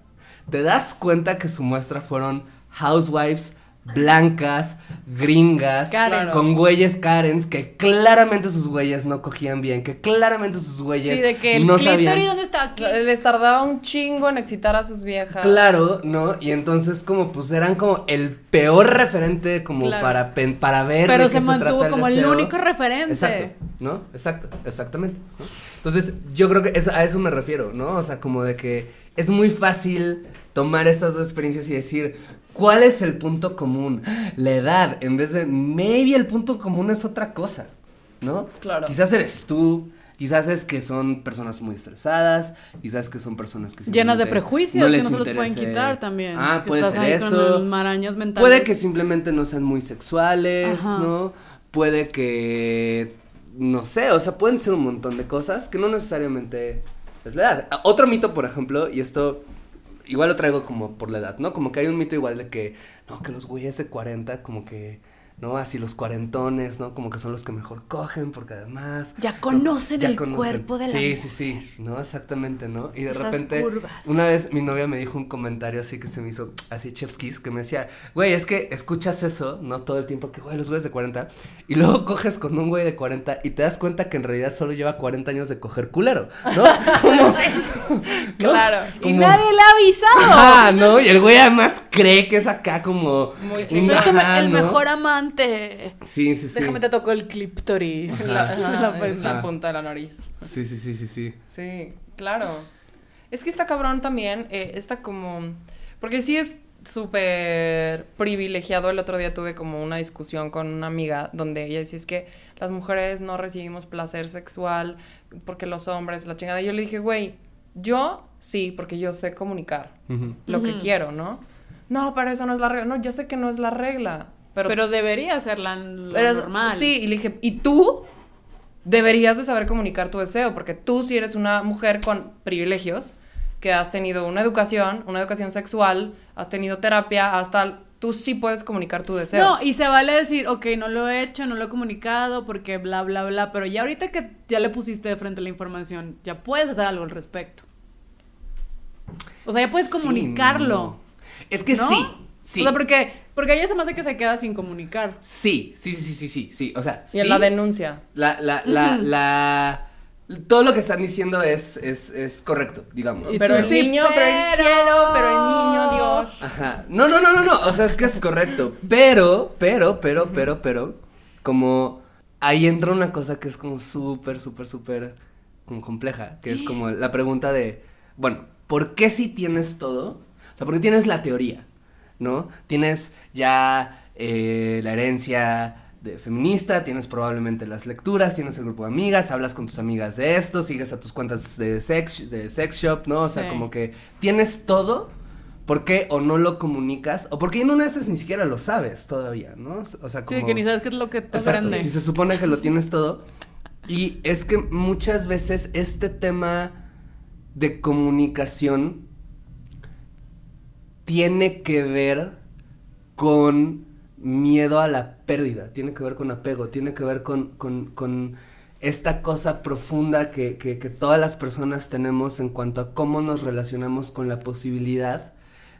te das cuenta que su muestra fueron housewives blancas, gringas, Karen. con güeyes Karens, que claramente sus güeyes no cogían bien, que claramente sus güeyes Sí, de que el no sabían. ¿dónde está? Aquí. Les tardaba un chingo en excitar a sus viejas. Claro, ¿no? Y entonces como pues eran como el peor referente como Claro. para, pen- para ver Pero de se qué mantuvo trata como el único referente. Exacto, ¿no? Exacto, exactamente. ¿no? Entonces, yo creo que es- a eso me refiero, ¿no? O sea, como de que es muy fácil tomar estas dos experiencias y decir, ¿cuál es el punto común? La edad, en vez de, maybe el punto común es otra cosa, ¿no? Claro. Quizás eres tú, quizás es que son personas muy estresadas, quizás que son personas que Llenas de prejuicios que les no se los pueden quitar también. Ah, Que puede estás ser ahí eso. Con marañas mentales. Puede que simplemente no sean muy sexuales, Ajá. ¿no? Puede que, no sé, o sea, pueden ser un montón de cosas que no necesariamente es la edad. Otro mito, por ejemplo, y esto igual lo traigo como por la edad, ¿no? Como que hay un mito igual de que, no, que los güeyes de 40 como que, ¿no? Así los cuarentones, ¿no? Como que son los que mejor cogen porque además... Ya ¿no? conocen Ya el conocen. cuerpo de la Sí, mujer. sí, sí, ¿no? Exactamente, ¿no? Y de Esas repente, curvas. una vez mi novia me dijo un comentario así que se me hizo así chefskis, que me decía, güey, es que escuchas eso, ¿no? Todo el tiempo que, güey, los güeyes de 40, y luego coges con un güey de 40 y te das cuenta que en realidad solo lleva 40 años de coger culero, ¿no? Como- ¿no? Claro. Y nadie le ha avisado. Ajá, ¿no? Y el güey además cree que es acá como... Muy Soy ajá, el ¿no? mejor amante. Sí, sí, sí. Déjame te toco el cliptoris. La, punta de la nariz. Sí, sí, sí, sí, sí. Sí, claro. Es que está cabrón también, eh, está como... Porque sí es súper privilegiado. El otro día tuve como una discusión con una amiga donde ella decía es que las mujeres no recibimos placer sexual porque los hombres, la chingada. Y yo le dije, güey, yo sí, porque yo sé comunicar lo que quiero, ¿no? No, pero eso no es la regla. No, ya sé que no es la regla. Pero, Pero, debería ser la, lo pero es- normal. Sí, y le dije, ¿y tú? Deberías de saber comunicar tu deseo, porque tú si eres una mujer con privilegios, que has tenido una educación, una educación sexual, has tenido terapia, hasta tú sí puedes comunicar tu deseo. No, y se vale decir, ok, no lo he hecho, no lo he comunicado, porque bla, bla, bla, pero ya ahorita que ya le pusiste de frente la información, ya puedes hacer algo al respecto. O sea, ya puedes Sí, comunicarlo. no. Es que ¿no? sí, sí. O sea, porque, porque ella se me hace que se queda sin comunicar. Sí, sí, sí, sí, sí, sí, o sea, y en la denuncia. La, la, la, la, todo lo que están diciendo es, es, es correcto, digamos. Pero el sí, niño, pero el cielo, pero el niño, Dios. Ajá. No, no, no, no, no. O sea, es que es correcto. Pero, pero, pero, pero, pero, como ahí entra una cosa que es como súper, súper, súper como compleja. Que es como la pregunta de, bueno, ¿por qué si tienes todo? O sea, porque tienes la teoría, ¿no? Tienes ya eh, la herencia de feminista, tienes probablemente las lecturas, tienes el grupo de amigas, hablas con tus amigas de esto, sigues a tus cuentas de sex, de sex shop, ¿no? O sea, Sí. como que tienes todo, ¿por qué o no lo comunicas? O porque en una de esas ni siquiera lo sabes todavía, ¿no? O sea, como... Sí, que ni sabes qué es lo que te Exacto, prende. si se supone que lo tienes todo. Y es que muchas veces este tema de comunicación tiene que ver con miedo a la pérdida, tiene que ver con apego, tiene que ver con, con, con esta cosa profunda que, que, que todas las personas tenemos en cuanto a cómo nos relacionamos con la posibilidad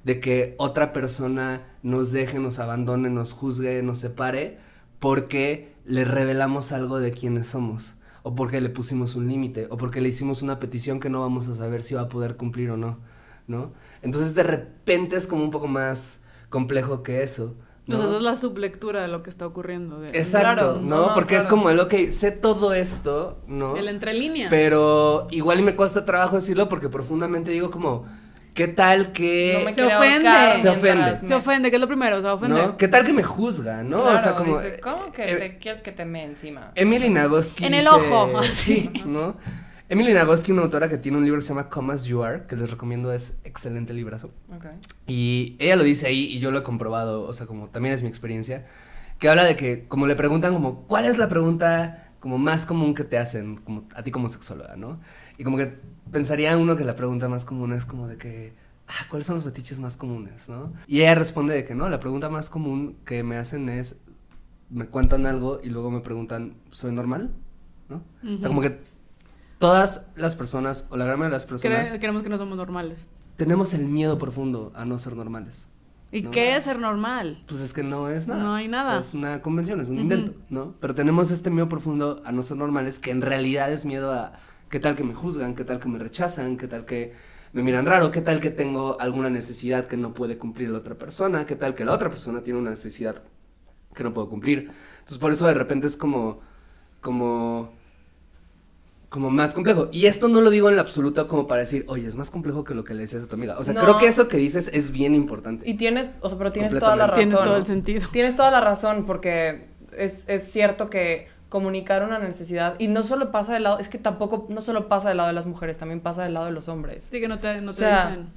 de que otra persona nos deje, nos abandone, nos juzgue, nos separe, porque le revelamos algo de quiénes somos, o porque le pusimos un límite, o porque le hicimos una petición que no vamos a saber si va a poder cumplir o no, ¿no? Entonces de repente es como un poco más complejo que eso. ¿no? O sea, esa es la sublectura de lo que está ocurriendo. de- Exacto, Claro, ¿no? porque es como el, ok, sé todo esto, ¿no? El entre líneas. Pero igual y me cuesta trabajo decirlo porque profundamente digo como, ¿Qué tal que... No me Se ofende. Se ofende. me- Se ofende, ¿qué es lo primero? Se va a ofender. ¿no? ¿Qué tal que me juzga, no? Claro, o sea, como... dice, ¿cómo que eh, te quieres que te me encima? Emily Nagoski. En el dice- ojo. Sí, ¿no? Emily Nagoski, una autora que tiene un libro que se llama Come As You Are, que les recomiendo, es excelente librazo. Ok. Y ella lo dice ahí y yo lo he comprobado, o sea, como también es mi experiencia, que habla de que como le preguntan como, ¿cuál es la pregunta como más común que te hacen como a ti como sexóloga, ¿no? Y como que pensaría uno que la pregunta más común es como de que, ah, ¿cuáles son los fetiches más comunes, no? Y ella responde de que no, la pregunta más común que me hacen es, me cuentan algo y luego me preguntan, ¿soy normal? ¿No? O sea, como que todas las personas, o la gran mayoría de las personas, Cre- Creemos que no somos normales. tenemos el miedo profundo a no ser normales. ¿Y No. qué es ser normal? Pues es que no es nada. No hay nada. O sea, es una convención, es un invento, ¿no? Pero tenemos este miedo profundo a no ser normales, que en realidad es miedo a qué tal que me juzgan, qué tal que me rechazan, qué tal que me miran raro, qué tal que tengo alguna necesidad que no puede cumplir la otra persona, qué tal que la otra persona tiene una necesidad que no puedo cumplir. Entonces por eso de repente es como, como, como más complejo. Y esto no lo digo en la absoluta como para decir, oye, es más complejo que lo que le decías a tu amiga. O sea, No. creo que eso que dices es bien importante. Y tienes, o sea, pero tienes toda la razón. Tiene todo el sentido. Tienes toda la razón porque es, es cierto que comunicar una necesidad y no solo pasa del lado, es que tampoco, no solo pasa del lado de las mujeres, también pasa del lado de los hombres. Sí, que no te, no O te sea, dicen.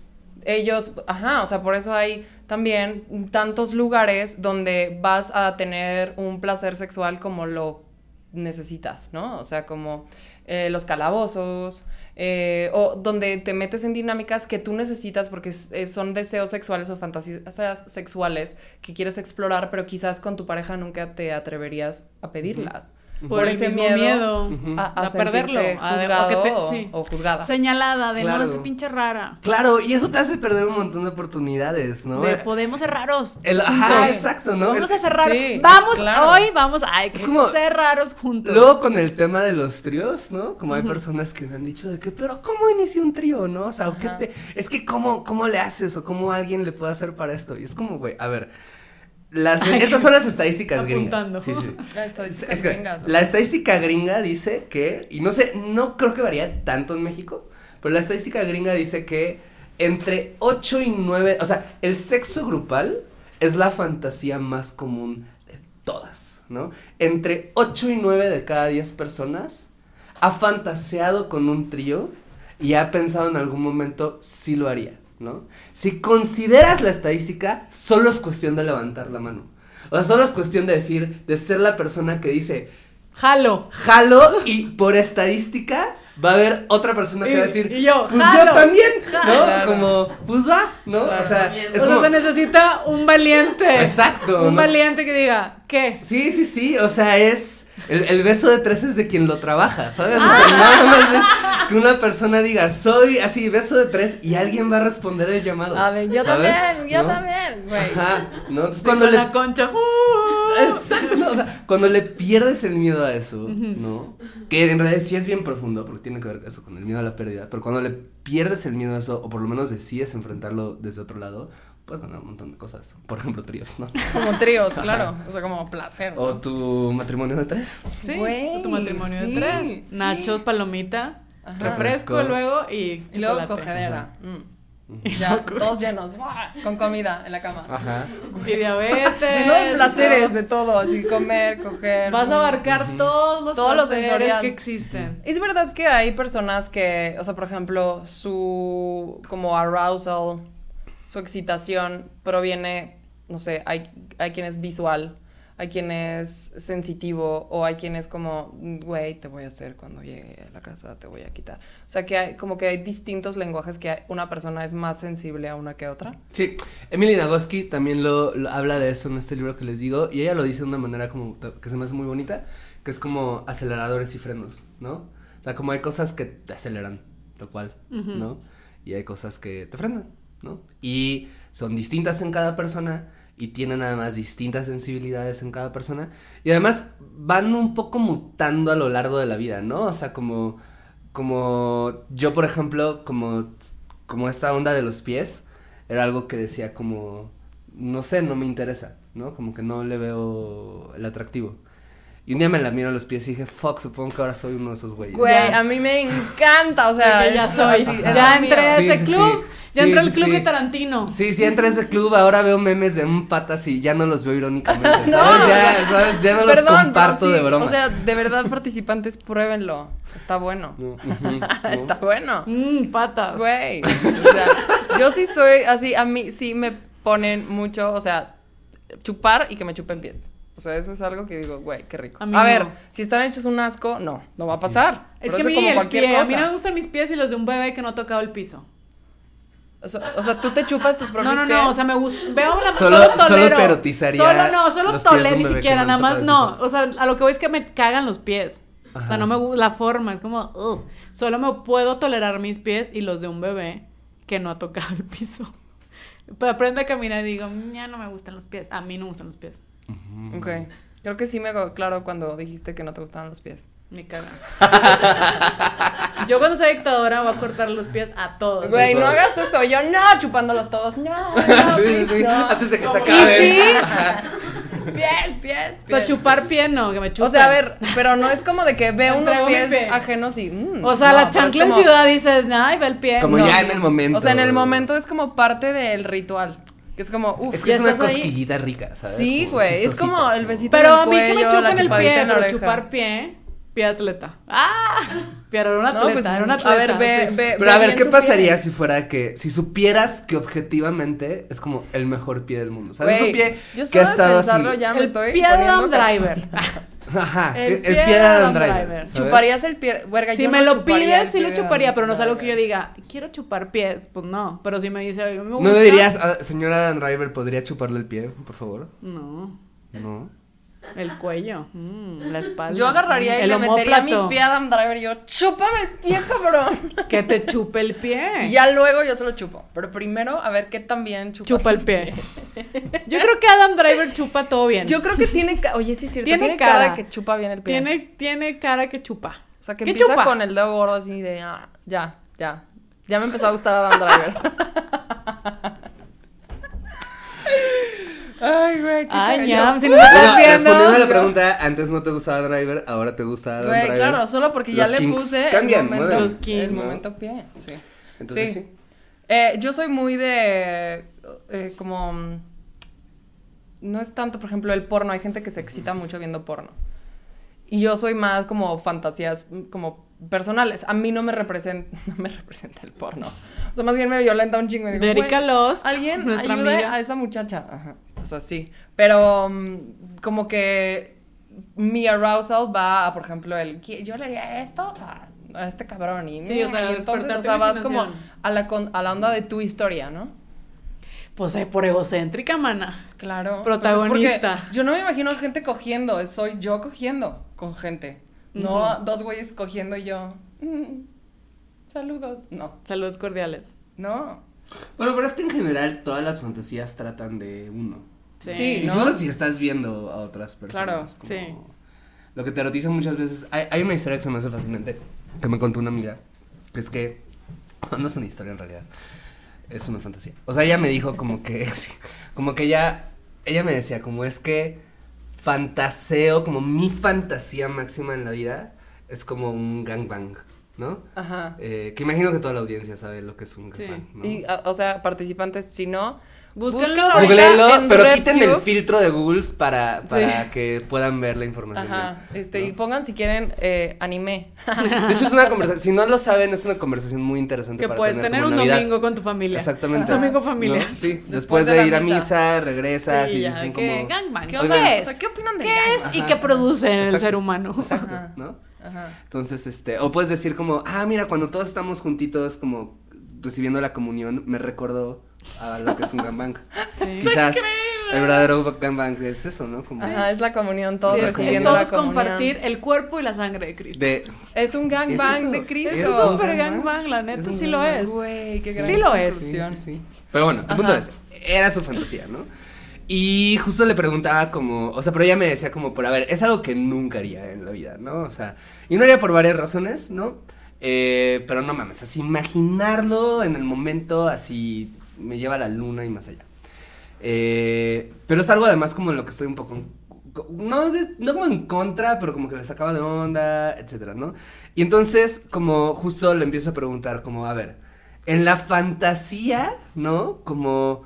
ellos, ajá, o sea, por eso hay también tantos lugares donde vas a tener un placer sexual como lo necesitas, ¿no? O sea, como eh, los calabozos, eh, o donde te metes en dinámicas que tú necesitas porque es- es- son deseos sexuales o fantasías sexuales que quieres explorar, pero quizás con tu pareja nunca te atreverías a pedirlas. Por, el mismo miedo, a, a a perderlo, sentirte a de- o juzgado que te- o, sí. o juzgada. Señalada de Claro. no, ese pinche rara. Claro, y eso te hace perder un montón de oportunidades, ¿no? De podemos ser raros. El- ajá, exacto, ¿no? Vamos a ser raros. Sí, vamos, claro. hoy vamos, ay, que Es como- ser raros juntos. Luego con el tema de los tríos, ¿no? Como hay personas que me han dicho de que, pero ¿cómo inicia un trío, no? O sea, ¿o qué Ajá. te- es que ¿cómo, ¿cómo le haces o cómo alguien le puede hacer para esto? Y es como, güey, a ver, las, Ay, estas son las estadísticas apuntando. gringas. Sí, sí. La estadística Es que gringas, la estadística gringa dice que, y no sé, no creo que varía tanto en México, pero la estadística gringa dice que entre 8 y 9, o sea, el sexo grupal es la fantasía más común de todas, ¿no? Entre 8 y 9 de cada 10 personas ha fantaseado con un trío y ha pensado en algún momento si lo haría, ¿no? Si consideras la estadística, solo es cuestión de levantar la mano. O sea, solo es cuestión de decir, de ser la persona que dice, Jalo. jalo y por estadística va a haber otra persona que va a decir, y yo, pues jalo, yo también, jalo. ¿no? Claro. Como, pues va, ¿no? Claro. O sea, es como, se necesita un valiente. Exacto, Un ¿no? valiente que diga, ¿qué? Sí, sí, sí, o sea, es, el, el beso de tres es de quien lo trabaja, ¿sabes? O Ah. sea, nada más es que una persona diga, soy así, beso de tres, y alguien va a responder el llamado. A ver, yo ¿sabes? también, yo ¿No? también, güey. Ajá, ¿no? Entonces Sí, cuando con le... la concha. ¡uh! Exacto, ¿no? o sea, cuando le pierdes el miedo a eso, ¿no? Que en realidad sí es bien profundo, porque tiene que ver eso con el miedo a la pérdida, pero cuando le pierdes el miedo a eso, o por lo menos decides enfrentarlo desde otro lado, puedes ganar un montón de cosas. Por ejemplo, tríos, ¿no? Como tríos, claro. O sea, como placer. ¿no? O tu matrimonio de tres. Sí, Güey, tu matrimonio sí. de tres. Nachos, palomita, Ajá. refresco luego y Y luego chocolate. cogedera. Mm. Ya, todos llenos, ¡buah! con comida en la cama. Ajá. Y diabetes. Lleno de placeres, de todo, así comer, coger. Vas a abarcar todos los Todo lo placeres sensorial. que existen. Es verdad que hay personas que, o sea, por ejemplo, su como arousal, su excitación proviene, no sé, hay, hay quien es visual, hay quien es sensitivo o hay quien es como, güey, te voy a hacer cuando llegue a la casa, te voy a quitar. O sea, que hay como que hay distintos lenguajes que hay- una persona es más sensible a una que a otra. Sí, Emily Nagoski también lo, lo habla de eso en este libro que les digo, y ella lo dice de una manera como que se me hace muy bonita, que es como aceleradores y frenos, ¿no? O sea, como hay cosas que te aceleran, lo cual, ¿no? Y hay cosas que te frenan, ¿no? Y son distintas en cada persona y tienen además distintas sensibilidades en cada persona y además van un poco mutando a lo largo de la vida, ¿no? O sea, como como yo por ejemplo, como como esta onda de los pies era algo que decía como no sé, no me interesa, ¿no? Como que no le veo el atractivo. Y un día me la miro a los pies y dije, fuck, supongo que ahora soy uno de esos güeyes. Güey, Ya. a mí me encanta, o sea, ya soy. ya entré a. Sí, ese sí, club. Ya Sí, entró el club sí. de Tarantino. Sí, sí, entra a ese club, ahora veo memes de un patas y ya no los veo irónicamente, ¿sabes? No. ya, ¿sabes? ya no los Perdón, comparto sí, de broma. O sea, de verdad, participantes, pruébenlo. Está bueno. No, ujú, no. Está bueno. Mmm, patas. Güey. O sea, yo sí soy así, a mí sí me ponen mucho, o sea, chupar y que me chupen pies. O sea, eso es algo que digo, güey, qué rico. A A, mí no. ver, si están hechos un asco, no, no va a pasar. Es Pero que a mí como el cualquier pie, a mí cosa. no me gustan mis pies y los de un bebé que no ha tocado el piso. O sea, o sea, tú te chupas tus No, propios no, pies. no, o sea, me gusta, veo la Solo- solo, solo tolero. te erotizaría Solo no, solo tolero ni siquiera, no nada más no, o sea, a lo que voy es que me cagan los pies. O Ajá. sea, no me gusta la forma, es como, ugh. solo me puedo tolerar mis pies y los de un bebé que no ha tocado el piso. Pero aprende a caminar y digo, "Mm, ya no me gustan los pies. A mí no me gustan los pies. Ok. Creo que sí me quedó claro cuando dijiste que no te gustaban los pies. Me cagan. Yo cuando sea dictadora voy a cortar los pies a todos. Güey, no hagas eso. Yo no, chupándolos todos. No, no, sí, sí, no. antes de que se ¿Y acaben. sí? Pies, pies. O sea, chupar pie no, que me chupen. O sea, a ver, pero no es como de que ve unos pies pie. ajenos y. mm, O sea, no, la pero es chancla en ciudad dices, ay, ve el pie. Como No. ya en el momento. O sea, en el momento es como parte del ritual. Que es como, uff. Es que Ya es una ahí. cosquillita rica, ¿sabes? Sí, güey. Es como el besito Pero en el a mí que me cuello, chupen el pie, pero chupar pie, pie atleta. ¡Ah! Pero era un atleta, No, pues, era un atleta. a ver, ve, sí. ve. Pero a ve ver, ¿qué pasaría pie. si fuera que, si supieras que objetivamente es como el mejor pie del mundo? ¿Sabes? Güey, un pie yo que ha estado así. pensarlo ya me El estoy pie de cachondo. Driver. Ajá, El el, pie pie, de Adam Adam Driver. ¿Chuparías el pie? Verga, Si yo me no lo pides, sí lo chuparía, pero no es algo que yo diga, quiero chupar pies. Pues no. Pero si me dice, "Oye, me gusta. ¿No le dirías, a, señora Adam Driver, podría chuparle el pie, por favor? No. No. El cuello, mm, la espalda. Yo agarraría y el le metería mi pie a Adam Driver y yo, chúpame el pie, cabrón. Que te chupe el pie. Y ya luego yo se lo chupo. Pero primero, a ver qué tan bien chupas Chupa el pie. Yo creo que Adam Driver chupa todo bien. Yo creo que tiene, oye, sí es cierto, Tiene tiene, cara. cara. de que chupa bien el pie. tiene, tiene cara que chupa. o sea, que ¿Qué empieza chupa? con el dedo gordo así de, ah, ya, ya. Ya me empezó a gustar Adam Driver. Ay, güey, qué Ay, ñam, si nos estás viendo. respondiendo a la pregunta, antes no te gustaba Driver, ahora te gusta Adam Güey, Driver. claro, solo porque ya Los le puse cambian, el momento, mueven. Los kinks. el momento pie, sí. Entonces Sí. sí. Eh, yo soy muy de, eh, como, no es tanto, por ejemplo, el porno, hay gente que se excita mucho viendo porno. Y yo soy más como fantasías, como personales. A mí no me representa, no me representa el porno. O sea, más bien me violenta un chingo. y digo, Erika "Güey, Lost, Alguien nuestra ayude amiga. a esta muchacha. Ajá. O sea, sí. Pero mm, como que mi arousal va a, por ejemplo, el "¿Qui- yo le haría esto a, a este cabrón. Y, Sí, o sea, y entonces, o sea, vas como a la, con- a la onda de tu historia, ¿no? Pues eh, por egocéntrica, mana. Claro. Protagonista. Pues es porque yo no me imagino gente cogiendo, es- soy yo cogiendo con gente. No dos güeyes cogiendo y yo. "Mm, saludos. No, Saludos cordiales. no. Bueno, pero es que en general todas las fantasías tratan de uno. Sí. Sí, ¿no? Incluso si estás viendo a otras personas. Claro, como sí. Lo que te erotiza muchas veces. Hay, hay una historia que se me hace fascinante. Que me contó una amiga. Que es que. No es una historia en realidad. Es una fantasía. O sea, ella me dijo como que. como que ella. Ella me decía, como es que. Fantaseo, como mi fantasía máxima en la vida. Es como un gangbang, ¿no? Ajá. Eh, que imagino que toda la audiencia sabe lo que es un Sí. gangbang. ¿no? Y, a- o sea, participantes, si no, Búsquenlo Googleenlo, en pero quiten el filtro de Google para, para Sí. que puedan ver la información. Ajá, bien, este, ¿no? y pongan si quieren eh, anime. De hecho, es una conversación, si no lo saben, es una conversación muy interesante Que para puedes tener, tener un Navidad. domingo con tu familia. Exactamente. Un domingo familiar. ¿No? Sí, después, Después de, de ir a misa. regresas Sí, y ya, ¿qué? como... Gangbang. ¿Qué ¿Qué, onda? es? O sea, ¿qué opinan del ¿Qué es y qué produce en el ser humano? Exacto. ¿no? Ajá. Entonces, este, o puedes decir como, ah, mira, cuando todos estamos juntitos, como recibiendo la comunión, me recuerdo a lo que es un gangbang. Sí. Quizás el verdadero gangbang es eso, ¿no? Como Ajá, es la comunión, todos Sí, es, es recibiendo la todos comunión. compartir el cuerpo y la sangre de Cristo. de... Es un gangbang ¿Es de Cristo. Es ¿Es un súper gangbang? la neta, Es sí lo es. Güey, qué Sí lo es. Sí, sí. Pero bueno, el punto es, era su fantasía, ¿no? Y justo le preguntaba como, o sea, pero ella me decía como, por a ver, es algo que nunca haría en la vida, ¿no? O sea, y no haría por varias razones, ¿no? Eh, pero no mames, así imaginarlo en el momento, así me lleva a la luna y más allá. Eh, pero es algo además como en lo que estoy un poco, no, no como en contra, pero como que le sacaba de onda, etcétera, ¿no? Y entonces, como justo le empiezo a preguntar, como, a ver, en la fantasía, ¿no? Como,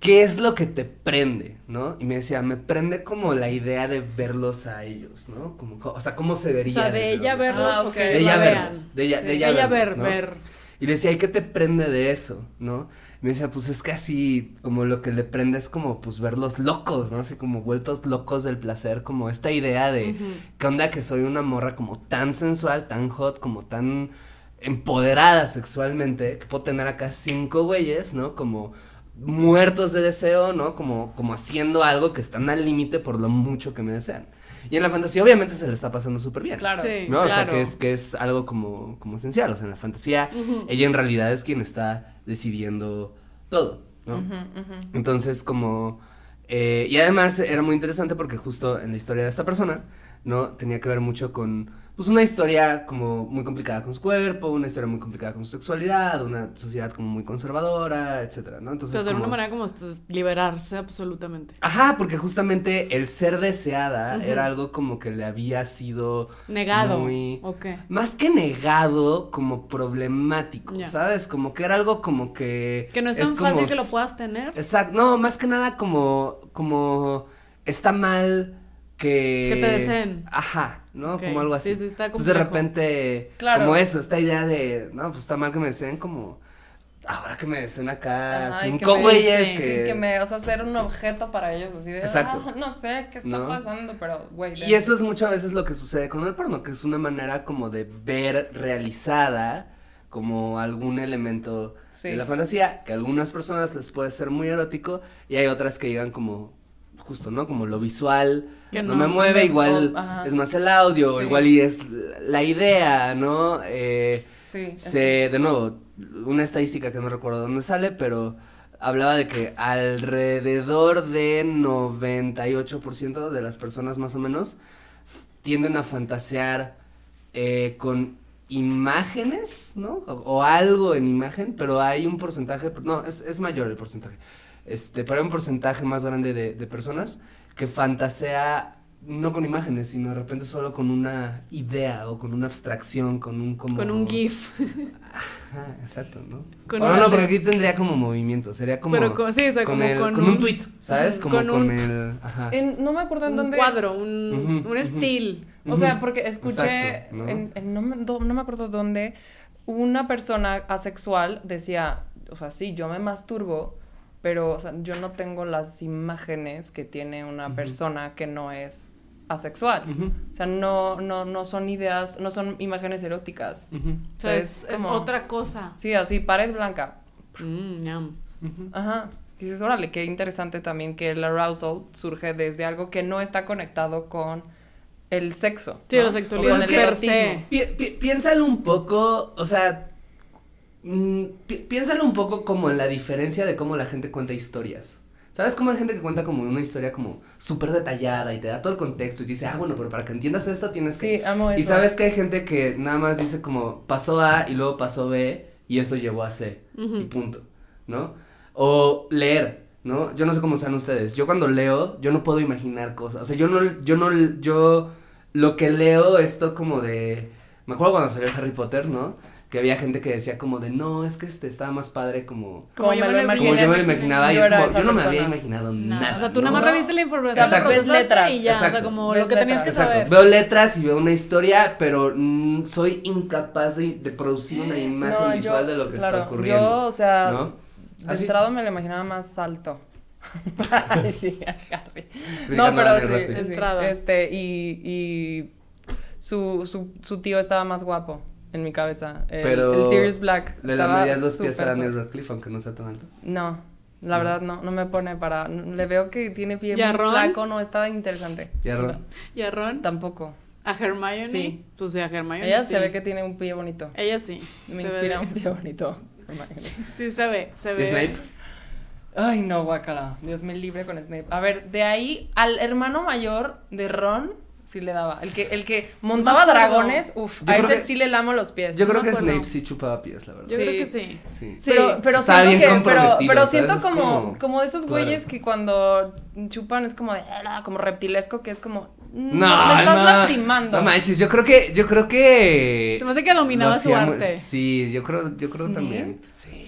¿qué es lo que te prende, ¿no? Y me decía, me prende como la idea de verlos a ellos, ¿no? Como, co- o sea, ¿cómo se O vería? sea, de ella verlos Ah, o que de la ella verlos, de ella, Sí. de ella, Ella verlos, ver, ¿no? ver. Y le decía, ¿y qué te prende de eso? ¿No? Y me decía, pues es que así, como lo que le prende es como, pues, verlos locos, ¿no? Así como vueltos locos del placer, como esta idea de, ¿qué onda que soy una morra como tan sensual, tan hot, como tan empoderada sexualmente, que puedo tener acá cinco güeyes, ¿no? Como muertos de deseo, ¿no? Como, como haciendo algo que están al límite por lo mucho que me desean. Y en la fantasía obviamente se le está pasando súper bien. Claro. Sí. ¿no? O sea, claro. que es, que es algo como, como esencial. O sea, en la fantasía, ella en realidad es quien está decidiendo todo, ¿no? Entonces, como. eh, y además era muy interesante porque justo en la historia de esta persona, ¿no? Tenía que ver mucho con. Pues una historia como muy complicada con su cuerpo, una historia muy complicada con su sexualidad, una sociedad como muy conservadora, etcétera, ¿no? Entonces. Entonces, de como- una manera como liberarse absolutamente. Ajá, porque justamente el ser deseada era algo como que le había sido Negado. muy más que negado, como problemático. ¿sabes? Como que era algo como que Que no es es tan como fácil que lo puedas tener. Exacto, no, más que nada como como está mal que Que te deseen. Ajá, ¿no? Como algo así. sí, sí, está Entonces de repente Claro. como eso, esta idea de, no, pues está mal que me deseen como ahora que me deseen acá Ajá, cinco güeyes sí, que que me, o sea, ser un objeto para ellos, así de, Exacto. "Ah, no sé qué está ¿No? pasando, pero, güey. Y eso es muchas veces lo que sucede con el porno, que es una manera como de ver realizada como algún elemento Sí. de la fantasía, que a algunas personas les puede ser muy erótico y hay otras que llegan como justo, ¿no? Como lo visual Que no, no- me mueve, no- igual es más el audio, Sí. igual y es la idea, ¿no? Eh, Sí, se, de nuevo, una estadística que no recuerdo dónde sale, pero hablaba de que alrededor de 98% de las personas más o menos tienden a fantasear eh, con imágenes, ¿no? O, o algo en imagen, pero hay un porcentaje, no, es, es mayor el porcentaje, este, pero hay un porcentaje más grande de, de personas que fantasea no con imágenes, sino de repente solo con una idea o con una abstracción, con un como... Con un GIF. Ajá, exacto, ¿no? Con una- no, no, porque aquí tendría como movimiento, sería como... Pero con- sí, o sea, como el- con con un un- tweet, ¿sabes? Como con con, un- el... Ajá. En- no me acuerdo en un dónde. cuadro, un, Ujú, un estilo. O sea, porque escuché, Exacto, ¿no? en- en- no, me, do- no me acuerdo dónde, una persona asexual decía, o sea, sí, yo me masturbo, pero, o sea, yo no tengo las imágenes que tiene una persona que no es asexual. O sea, no, no, no son ideas, no son imágenes eróticas. O sea, es, es como- otra cosa. Sí, así, pared blanca. Mm. Ajá. Y dices, órale, qué interesante también que el arousal surge desde algo que no está conectado con el sexo. Sí, ¿no? la sexualidad es el que-. Pi- pi- piénsalo un poco, o sea, mm, pi- piénsalo un poco como en la diferencia de cómo la gente cuenta historias. ¿Sabes cómo hay gente que cuenta como una historia como súper detallada y te da todo el contexto y dice, ah, bueno, pero para que entiendas esto tienes que... Sí, amo eso. Y sabes que hay gente que nada más dice como pasó A y luego pasó B y eso llevó a C y punto, ¿no? O leer, ¿no? Yo no sé cómo sean ustedes. Yo cuando leo, yo no puedo imaginar cosas. O sea, yo no, yo no, yo lo que leo esto como de, me acuerdo cuando salió Harry Potter, ¿no? Que había gente que decía como de, no, es que este estaba más padre como, Como yo me lo como yo me lo imaginaba y yo es como, yo no me había imaginado No, nada. o sea, tú ¿no? nada más reviste la información, Exacto, ves letras, y ya, o sea, exacto. como Ves lo que tenías que letras. saber. Exacto. Veo letras y veo una historia, pero mm, soy incapaz de, de producir una imagen No, yo- visual de lo que claro, está ocurriendo. Yo, o sea, ¿no? de Así- entrada me lo imaginaba más alto. Sí, a Harry. No, pero sí, Entrada. Este, y, y su, su, su tío estaba más guapo en mi cabeza. El, Pero el Sirius Black. Le estaba darías los pies a Daniel. Radcliffe, aunque no sea tan alto. No, la verdad no, no me pone para. Le veo que tiene pie ¿Y a muy Ron? flaco, no, está interesante. ¿Y a Ron? ¿Y a Ron? Tampoco. ¿A Hermione? Sí. Pues sí, a Hermione Ella sí. se ve que tiene un pie bonito. Ella sí. Me se inspira ve- un pie bonito. Sí, se ve, se ve. ¿Y Snape? Ay, no, guacala. Dios me libre con Snape. A ver, de ahí al hermano mayor de Ron sí le daba. El que, el que montaba dragones, uff, a ese que- sí le lamo los pies. Yo no creo que. Snape sí chupaba pies, la verdad. Yo Sí. creo que sí. Sí. Sí. Pero, pero siento bien que, pero, pero siento como, como- como de esos Claro. güeyes que cuando chupan es como de, "Ah", como reptilesco, que es como, No, me estás lastimando. No manches, yo creo que, yo creo que. Se me hace que dominaba su arte. Sí, yo creo, yo creo ¿Sí? también. Sí.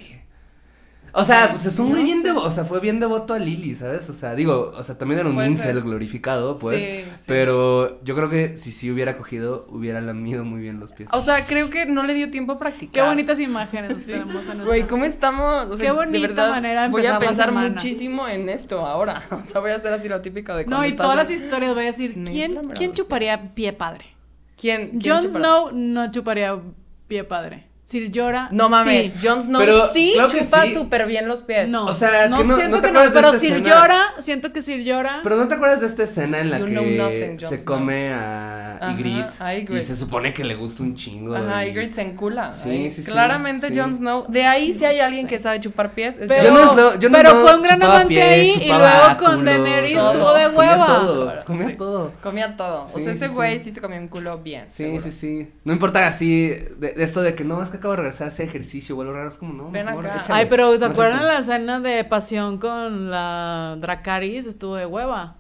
O sea, pues es un muy No bien o sea, fue bien devoto a Lily, ¿sabes? O sea, digo, o sea, también era un Puede incel ser. glorificado, pues. Sí, sí. Pero yo creo que si sí hubiera cogido, hubiera lamido muy bien los pies. O sea, creo que no le dio tiempo a practicar. Qué bonitas imágenes nos tenemos en Güey, ¿cómo estamos? O sea, Qué bonita de verdad, manera de Voy a pensar muchísimo en esto ahora. O sea, voy a hacer así lo típico de No, y estás todas las historias voy a decir, Snape, ¿quién. ¿quién chuparía pie padre? ¿Quién? quién Jon? Snow no chuparía pie padre. Sir Jorah, No mames, sí. Jon Snow Pero sí claro chupa sí. súper bien los pies. No, O sea, no que no- siento ¿no te que no, de pero Sir escena? Jorah, siento que Sir Jorah. Pero ¿no te acuerdas de esta escena en la You que nothing, se Snow. come a Ajá, Ygritte y se supone que le gusta un chingo? Ajá, y- Ygritte se encula. Sí, Ay, sí, sí, Claramente sí. Jon Snow. De ahí si hay alguien que sabe chupar pies. Es Pero, Jon Jon Snow- Jon pero Snow fue un gran amante pies, ahí y luego con Daenerys estuvo de Comía hueva. todo, comía todo. Comía todo. o sea, ese güey sí. se comía un culo bien. Sí, sí, sí. No importa así, de, de esto de que no, es que acabo de regresar a hacer ejercicio o algo raro, es como, no, Ven mejor acá. échale. Ay, pero ¿se acuerdan la escena de pasión con la Dracaris? Estuvo de hueva.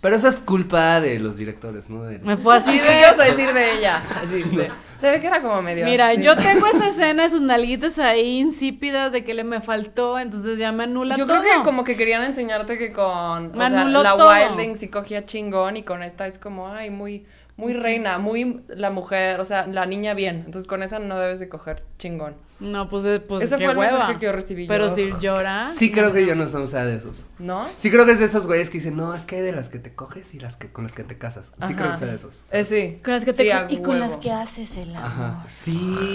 Pero eso es culpa de los directores, ¿no? De... Me fue así ¿Y de... qué ibas a decir de ella? Así de- se ve que era como medio. Mira, así. yo tengo esa escena de sus nalguitas ahí insípidas de que le me faltó, entonces ya me anula Yo todo. creo que como que querían enseñarte que con Me o sea, anuló la todo. Wilding sí cogía chingón y con esta es como, ay, muy muy reina, muy la mujer, o sea, la niña bien. Entonces con esa no debes de coger chingón. No, pues, eh, pues Ese qué fue el hueva. mensaje que yo recibí Pero yo. si llora... Sí creo que yo no soy de esos. ¿No? Sí creo que es de esos güeyes que dicen, no, es que hay de las que te coges y las que con las que te casas. Sí Ajá. creo que soy de esos. Eh, sí. Con las que te Sí, y con las que haces el amor. Ajá. Sí, sí,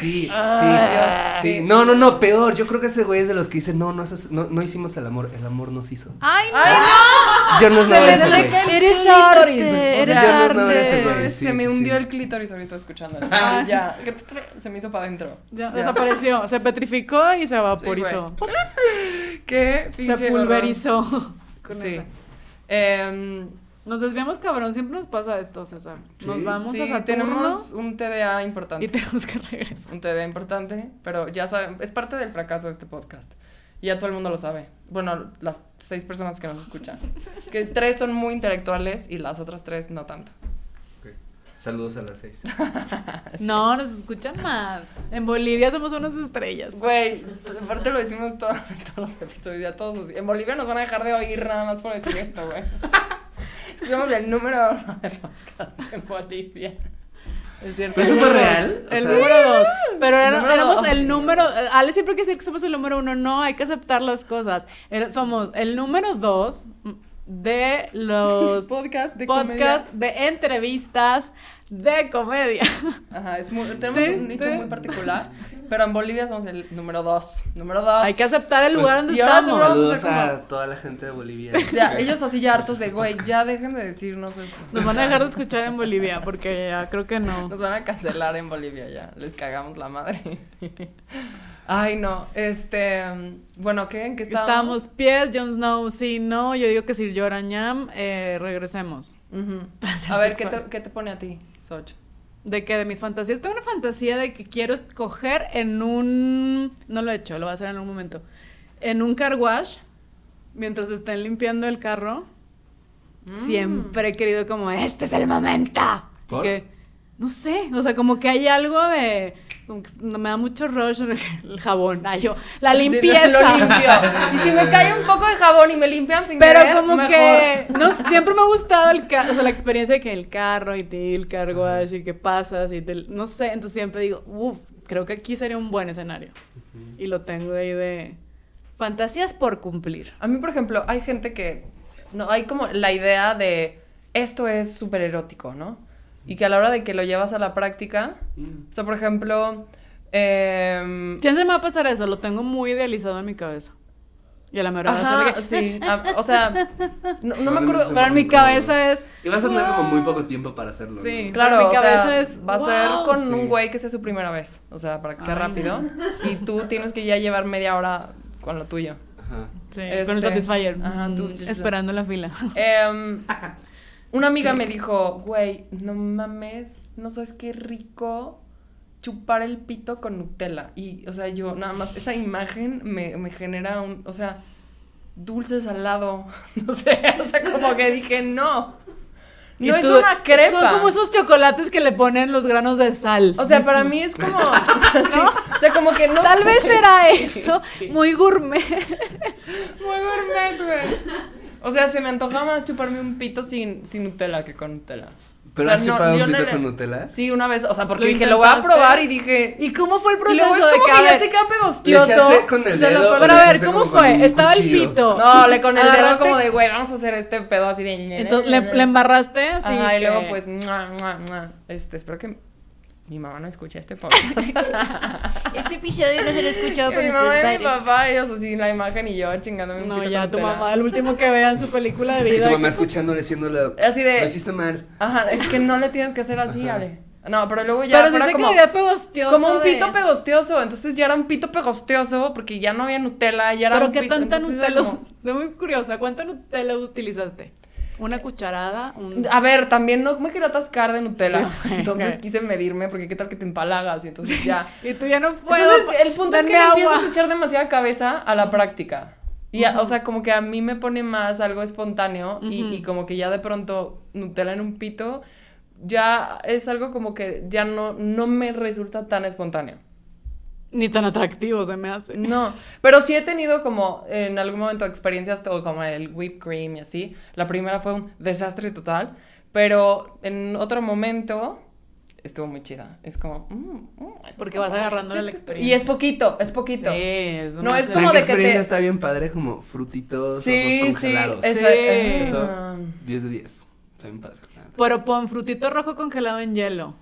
sí. Dios, sí. sí. No, no, no, peor. Yo creo que ese güey es de los que dicen, no, no, haces- no, no hicimos el amor, el amor nos hizo. ¡Ay, no! ¡Ay, no! Yo no Se me seca el Eres clítoris. arte, eres sea, no ese güey. sí, se me hundió el clítoris ahorita escuchando eso. Ah. ya, se me hizo para adentro. Ya. Desapareció, se petrificó y se vaporizó. Qué pinche se pulverizó. Con Sí. Em, Nos desviamos, cabrón. Siempre nos pasa esto, César. Nos Sí. vamos sí, a Saturno tenemos un TDA importante. y tenemos que regresar. Un TDA importante, pero ya saben, es parte del fracaso de este podcast. Y ya todo el mundo lo sabe. Bueno, las seis personas que nos escuchan. Que tres son muy intelectuales y las otras tres no tanto. Saludos a las seis. No, nos escuchan más. En Bolivia somos unas estrellas. Güey, aparte lo decimos todo- en todos los episodios, ya todos los- En Bolivia nos van a dejar de oír nada más por decir esto, güey. Somos el número uno de podcast en Bolivia. Es cierto. Pero eso fue real. o El sea, número dos. Pero era- Número éramos dos. el número. Ale siempre que dice que somos el número uno. No, hay que aceptar las cosas. Era- somos el número dos de los Podcast de podcasts de entrevistas de comedia. Ajá, es muy, tenemos Te- un nicho te- muy particular, pero en Bolivia somos el número dos. Número dos. Hay que aceptar el Pues, lugar donde y ahora estamos. seguro- Saludos a toda la gente de Bolivia. Ya, ellos así ya hartos de, güey, ya dejen de decirnos esto. Nos van a dejar de escuchar en Bolivia porque ya creo que no. Nos van a cancelar en Bolivia ya, les cagamos la madre. Ay, no, este, bueno, ¿qué? ¿En qué estábamos? Estamos pies, Jon Snow, sí, no. Yo digo que Sir Jorah Ñam, eh, regresemos. A ver, ¿qué te, ¿qué te pone a ti, Soch? ¿De qué? De mis fantasías. Tengo una fantasía de que quiero escoger en un... No lo he hecho, lo voy a hacer en un momento. En un car wash, mientras estén limpiando el carro, Mm. siempre he querido como, este es el momento. ¿Por? que, no sé, o sea, como que hay algo de... como que me da mucho rush el jabón. Ay, yo, la Sí, limpieza. lo limpio. Y si me cae un poco de jabón y me limpian sin Pero querer, como mejor. que no siempre me ha gustado el carro, o sea, la experiencia de que el carro y te el cargo y que pasas y te, no sé, entonces siempre digo, uff, creo que aquí sería un buen escenario. Y lo tengo ahí de fantasías por cumplir. A mí, por ejemplo, hay gente que. No, hay como la idea de esto es súper erótico, ¿no? Y que a la hora de que lo llevas a la práctica. O sea, por ejemplo. em, Siempre me va a pasar eso, lo tengo muy idealizado en mi cabeza. Y a la mera hora ajá, que- sí. a- o sea, no, no me acuerdo. Pero en mi cabeza es Y vas a tener como muy poco tiempo para hacerlo. Sí. ¿no? Claro, mi o sea, cabeza es, va a ser "Wow". con Sí. un güey que sea su primera vez. O sea, para que sea Ay, rápido. Y tú tienes que ya llevar media hora con lo tuyo. Ajá. sí, Este, con el Satisfyer, ajá, tú- mm, esperando la fila. Em, una amiga me dijo, güey, no mames, no sabes qué rico chupar el pito con Nutella. Y, o sea, yo nada más, esa imagen me, me genera un, o sea, dulce salado, no sé, o sea, como que dije, no, No es tú- una crepa. Son como esos chocolates que le ponen los granos de sal. O sea, para mí es como. sí, o sea, como que no. Tal vez era sí, eso, sí. muy gourmet. Muy gourmet, güey. O sea, se me antoja más chuparme un pito sin, sin Nutella que con Nutella. ¿Pero O sea, has chupado un no pito le- con Nutella? Sí, una vez. O sea, porque ¿Lo dije, lo voy a probar y dije. ¿Y cómo fue el Y proceso luego es de como que, ya se queda ¿Le pegostioso. con el lo dedo? Pero a ver, ¿cómo fue? Estaba el pito. No, le con el dedo como de, güey, vamos a hacer este pedo así de. Entonces le, le embarraste así. Ajá, y luego pues, mua, mua, mua. Este, espero que mi mamá no escuche este podcast. Este episodio no se lo he escuchado mi mamá y mi papá, ellos así, la imagen y yo chingándome un No, ya tu mamá, el último que vean su película de Y vida. tu mamá escuchándole diciéndole. Así de- Lo hiciste mal. Ajá, es que no le tienes que hacer así, Ajá. Ale. No, pero luego ya Pero fuera se como, pegostioso. como un de- pito pegostioso. Entonces ya era un pito pegostioso porque ya no había Nutella, ya era Pero un qué pito- tanta Nutella. como- Estoy muy curiosa. ¿Cuánta Nutella utilizaste? ¿Una cucharada? Un... A ver, también no me quería atascar de Nutella. Entonces quise medirme porque qué tal que te empalagas y entonces ya. Y tú ya no puedo. Entonces, el punto es que agua. empiezas a echar demasiada cabeza a la práctica. Y, a- o sea, como que a mí me pone más algo espontáneo y, y como que ya de pronto Nutella en un pito ya es algo como que ya no, no me resulta tan espontáneo. Ni tan atractivo se me hace. No, pero sí he tenido como en algún momento experiencias todo como el whipped cream y así. La primera fue un desastre total, pero en otro momento estuvo muy chida. Es como... mm, mm, Porque vas agarrándole la experiencia. Y es poquito, es poquito. Sí, es No, es como ¿en qué de que te- está bien padre, como frutitos, Sí, ojos sí, congelados. esa- Sí. Eso, ah. 10 de 10. Está bien padre. Pero pon frutito rojo congelado en hielo.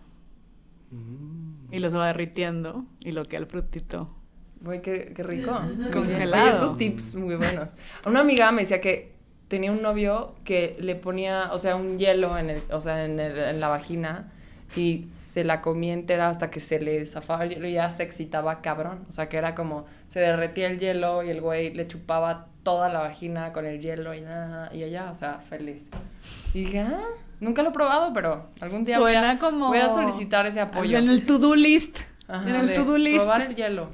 Mm. Y lo se va derritiendo. Y lo que el frutito. Güey, qué, qué rico. Congelado. Oye, estos tips muy buenos. Una amiga me decía que tenía un novio que le ponía, o sea, un hielo en el, o sea, en, el- en la vagina y se la comía entera hasta que se le zafaba el hielo y ya se excitaba cabrón. O sea, que era como, se derretía el hielo y el güey le chupaba toda la vagina con el hielo y nada, y ella, o sea, feliz. Y dije, ah, nunca lo he probado, pero algún día voy a, como. voy a solicitar ese apoyo. En el to-do list. Ajá, en el to-do list. Probar el hielo.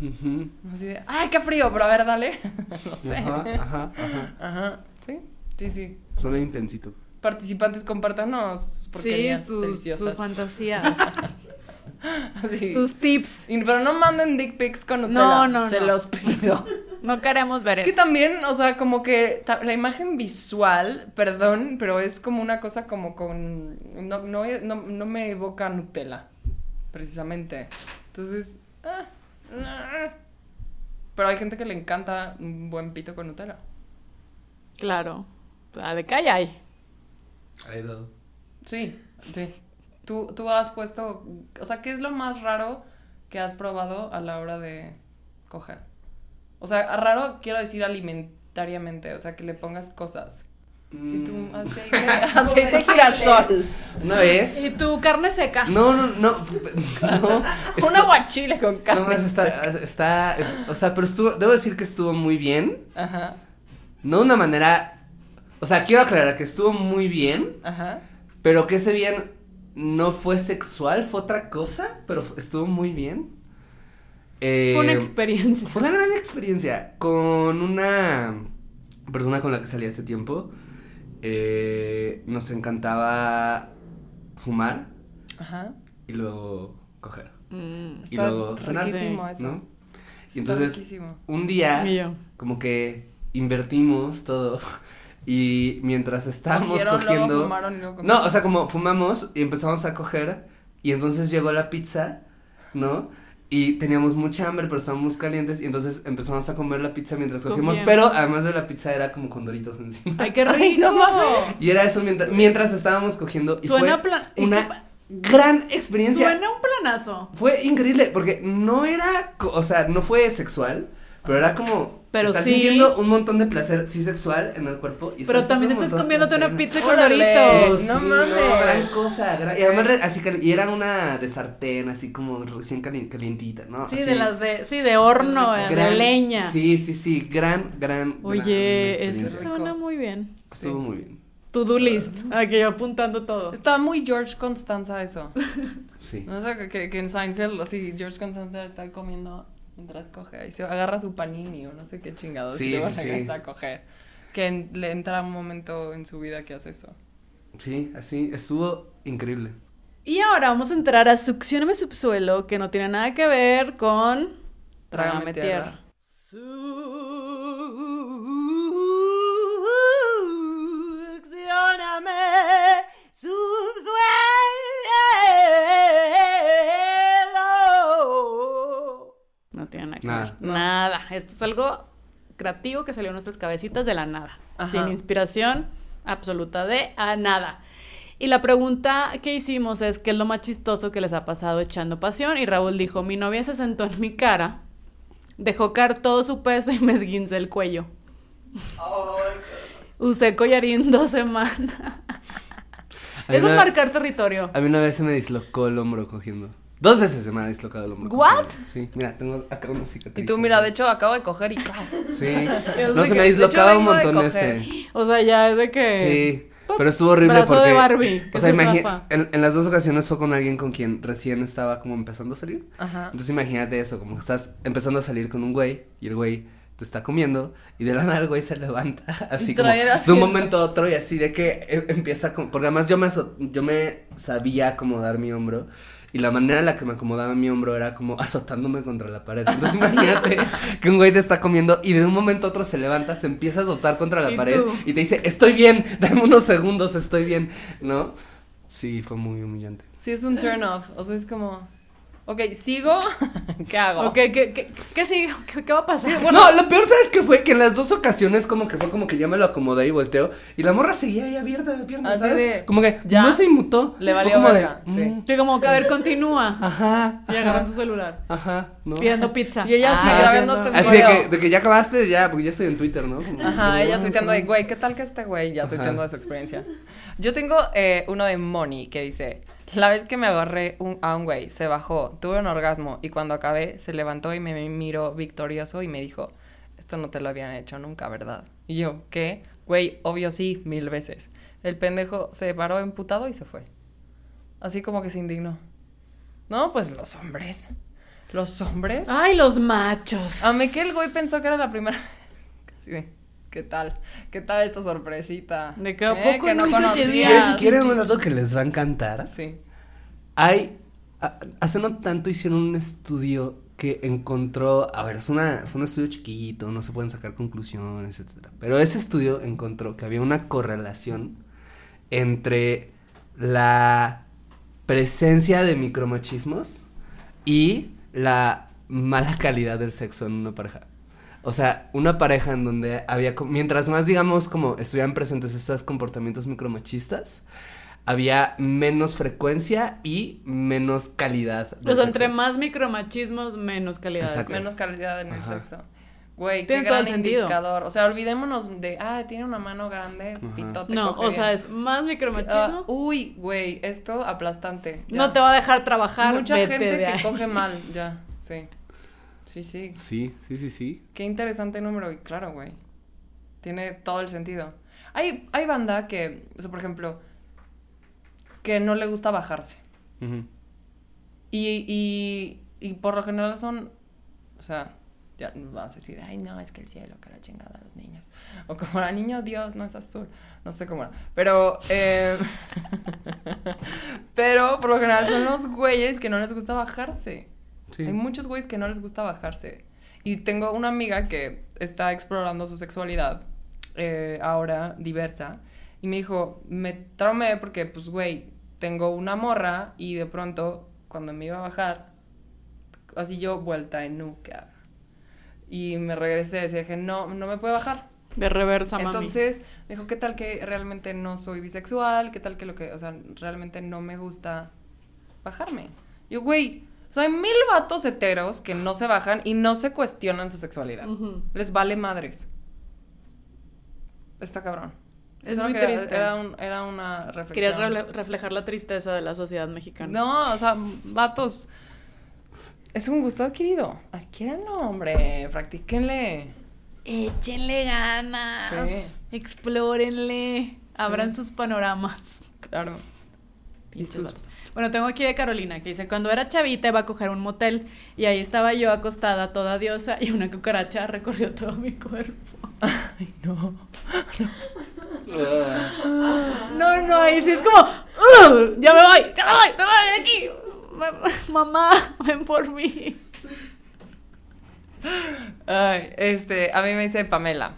Ujú. Así de, ay, qué frío, pero a ver, dale. no sé. Ajá, Ajá. ajá, ajá. sí, sí, sí. Suena intensito. Participantes, compártanos sus Sí, porquerías sus, deliciosas. sus fantasías. Sí. sus tips. Y- Pero no manden dick pics con Nutella. No, no, Se no. los pido. No queremos ver es que eso. también, o sea, como que la imagen visual, perdón, pero es como una cosa como con... No, no, no, no me evoca Nutella, precisamente. Entonces... ah, ah. Pero hay gente que le encanta un buen pito con Nutella. Claro. O sea, de calle hay. Ahí todo. Sí, sí. Tú, tú has puesto, o sea, ¿qué es lo más raro que has probado a la hora de coger? O sea, raro quiero decir alimentariamente, o sea, que le pongas cosas. Y tú, Mm. aceite, aceite de girasol. Una vez. Y tu carne seca. No, no, no. No. Un esto- aguachile con carne. No, eso está, está, es- o sea, pero estuvo, debo decir que estuvo muy bien. Ajá, No de una manera, o sea, quiero aclarar que estuvo muy bien, ajá. pero que ese bien no fue sexual, fue otra cosa, pero estuvo muy bien. Eh, Fue una experiencia. Fue una gran experiencia con una persona con la que salí hace tiempo. eh, nos encantaba fumar Ajá. y luego coger. Mm. Y luego cenar, eso. ¿no? Y entonces riquísimo. un día como que invertimos todo y mientras estábamos Cogieron, luego cogiendo fumaron y luego no o sea como fumamos y empezamos a coger y entonces llegó la pizza no y teníamos mucha hambre pero estábamos calientes y entonces empezamos a comer la pizza mientras cogimos pero además de la pizza era como con doritos encima Ay, qué Ay, rico. no mames. y era eso mientras mientras estábamos cogiendo y Suena fue plan- ¿y una gran experiencia Suena un planazo. fue increíble porque no era, o sea, no fue sexual, pero era como Pero estás sí. sintiendo un montón de placer sí sexual en el cuerpo y Pero también estás comiéndote una pizza con doritos. Sí, No mames. gran cosa, gran- y además así y era una de sartén así como recién cali- calientita, ¿no? Sí, Así, de las de, sí, de horno, de gran- leña. Sí, sí, sí, gran, gran. Oye, gran eso suena muy bien. Estuvo muy bien. To-do list. Aquí yo apuntando todo. Está muy George Constanza eso. Sí. No sé, que, que en Seinfeld, así, George Constanza está comiendo mientras coge y se agarra su panini o no sé qué chingados Sí, y luego sí, a coger. Que en- le entra un momento en su vida que hace eso. Sí, así, estuvo increíble. Y ahora vamos a entrar a Succioname Subsuelo, que no tiene nada que ver con Trágame Trágame Tierra. Tierra. No que Nada. ver. Nada. Esto es algo creativo que salió en nuestras cabecitas de la nada. Ajá. Sin inspiración absoluta de a nada. Y la pregunta que hicimos es qué es lo más chistoso que les ha pasado echando pasión. Y Raúl dijo, mi novia se sentó en mi cara, dejó caer todo su peso y me esguince el cuello. Usé collarín dos semanas. Eso es marcar territorio. A mí una vez se me dislocó el hombro cogiendo. Dos veces se me ha dislocado el hombro. ¿What? Sí, mira, tengo acá una cicatriz. Y tú, mira, de hecho, acabo de coger y... Sí. No se me ha de hecho, dislocado un de montón este. O sea, ya es de que... Sí. Pero estuvo horrible brazo de porque. Barbie, que o sea, se imagi- zafa. en, en las dos ocasiones fue con alguien con quien recién estaba como empezando a salir. Ajá. Entonces imagínate eso, como que estás empezando a salir con un güey y el güey te está comiendo y de la nada el güey se levanta así como de un momento a otro y así de que eh, empieza como, porque además yo me, yo me sabía acomodar mi hombro y la manera en la que me acomodaba mi hombro era como azotándome contra la pared. Entonces imagínate que un güey te está comiendo y de un momento a otro se levanta, se empieza a azotar contra la ¿Y pared tú? y te dice, estoy bien, dame unos segundos, estoy bien, ¿no? Sí, fue muy humillante. Sí, es un turn off. O sea, es como... Ok, ¿sigo? ¿Qué hago? Ok, ¿qué, qué, qué sigue? ¿Qué, qué va a pasar? no, lo peor, ¿sabes qué fue? Que en las dos ocasiones como que fue como que ya me lo acomodé y volteo y la morra seguía ahí abierta de piernas, ¿sabes? de, como que ya. no se inmutó. Le valió como de, verga, sí. mm, Sí, como que, a ver, continúa. Ajá. Y agarran su celular. Ajá, ¿no? Pidiendo pizza. Y ella Ah, así grabándote un Así de que, de que ya acabaste, ya, porque ya estoy en Twitter, ¿no? Como- Ajá, ella tuiteando de, güey, ¿qué tal que este güey? Ya tuiteando de su experiencia. Yo tengo eh, uno de Moni que dice, la vez que me agarré un- a un güey, se bajó, tuve un orgasmo y cuando acabé se levantó y me miró victorioso y me dijo, esto no te lo habían hecho nunca, ¿verdad? Y yo, ¿qué? Güey, obvio sí, mil veces. El pendejo se paró emputado y se fue. Así como que se indignó. No, pues los hombres. Los hombres. Ay, los machos. A mí que el güey pensó que era la primera. Así de, ¿qué tal? ¿Qué tal esta sorpresita? De que, ¿a ¿Eh? poco que no conocía. ¿Quieren un dato que les va a encantar? Sí. Hay, hace no tanto hicieron un estudio que encontró, a ver, es una, fue un estudio chiquito, no se pueden sacar conclusiones, etcétera. Pero ese estudio encontró que había una correlación entre la presencia de micromachismos y la mala calidad del sexo en una pareja. O sea, una pareja en donde había, mientras más, digamos, como estuvieran presentes estos comportamientos micromachistas, había menos frecuencia y menos calidad. del O sea, entre más micromachismos, menos calidad. Exacto. sexo. Menos calidad en el Ajá. sexo. Güey, qué todo gran el sentido. indicador. O sea, olvidémonos de, ah, tiene una mano grande, pitote. No, o sea, es más Ah, micromachismo. uy, güey, esto aplastante. ya. no te va a dejar trabajar. Mucha vete gente de que ahí. coge mal, ya, sí. Sí, sí. Sí, sí, sí, sí. Qué interesante número, y claro, güey. Tiene todo el sentido. Hay, hay banda que, o sea, por ejemplo, que no le gusta bajarse. Ujú. Y, y, y por lo general son, o sea, ya vas a decir, ay, no, es que el cielo, que la chingada a los niños. O como la niño Dios no es azul. No sé cómo era. Pero, eh, pero por lo general son los güeyes que no les gusta bajarse. Sí. Hay muchos güeyes que no les gusta bajarse. Y tengo una amiga que está explorando su sexualidad, eh, ahora diversa, y me dijo, me traumé porque, pues, güey, tengo una morra y de pronto, cuando me iba a bajar, así yo vuelta en nuca. Y me regresé, decía, dije, no, no me puede bajar. De reversa, mami. Entonces, me dijo, ¿qué tal que realmente no soy bisexual? ¿Qué tal que lo que, o sea, realmente no me gusta bajarme? Yo, güey, o sea, hay mil vatos heteros que no se bajan y no se cuestionan su sexualidad. Les vale madres. Está cabrón. Es muy era- triste. Era, un- era una Querías reflexión. rele- reflejar la tristeza de la sociedad mexicana. No, o sea, vatos. Es un gusto adquirido. Adquiéranlo, hombre. Practíquenle. Échenle ganas. Sí. Explórenle. Abran sus panoramas. Claro. Pinches vatos. Bueno, tengo aquí de Carolina que dice, cuando era chavita iba a coger un motel y ahí estaba yo acostada toda diosa y una cucaracha recorrió todo mi cuerpo. Ay, no. No, no, ahí sí es como, "Ugh, ya me voy, ya me voy, me voy de aquí. Ma- Mamá, ven por mí. Ay, este, a mí me dice Pamela.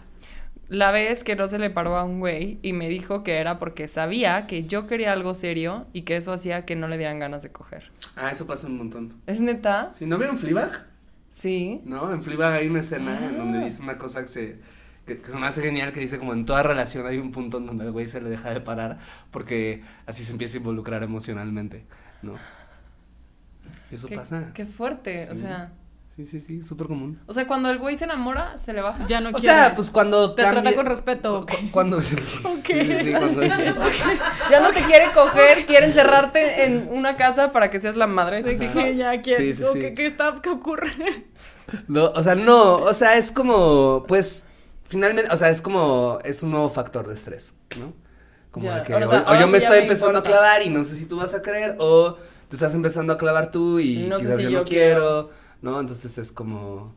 La vez que no se le paró a un güey y me dijo que era porque sabía que yo quería algo serio y que eso hacía que no le dieran ganas de coger. Ah, eso pasa un montón. ¿Es neta? Si no vieron Fleabag, Sí. ¿no? En Fleabag hay una escena en donde dice una cosa que se... Que, que se me hace genial, que dice como en toda relación hay un punto en donde el güey se le deja de parar porque así se empieza a involucrar emocionalmente, ¿no? Eso Qué, pasa. qué fuerte, o Sí. sea... Sí, sí, sí, súper común. O sea, cuando el güey se enamora, ¿se le baja? Ya no O quiere. sea, pues cuando Te trata cambia- con respeto. cu- cu- Cuando... sí, sí, sí, cuando- Ya no te quiere coger, quiere encerrarte en una casa para que seas la madre de que ya quiere. Sí, sí, o sí. que- ¿Qué está? ¿Qué ocurre? No, o sea, no, o sea, es como, pues, finalmente, o sea, es como, es un nuevo factor de estrés, ¿no? Como Ya, de que, ahora, o, o o yo me estoy me empezando importa. a clavar y no sé si tú vas a creer, o te estás empezando a clavar tú y No sé quizás si yo yo no quiero, ¿no? Entonces es como,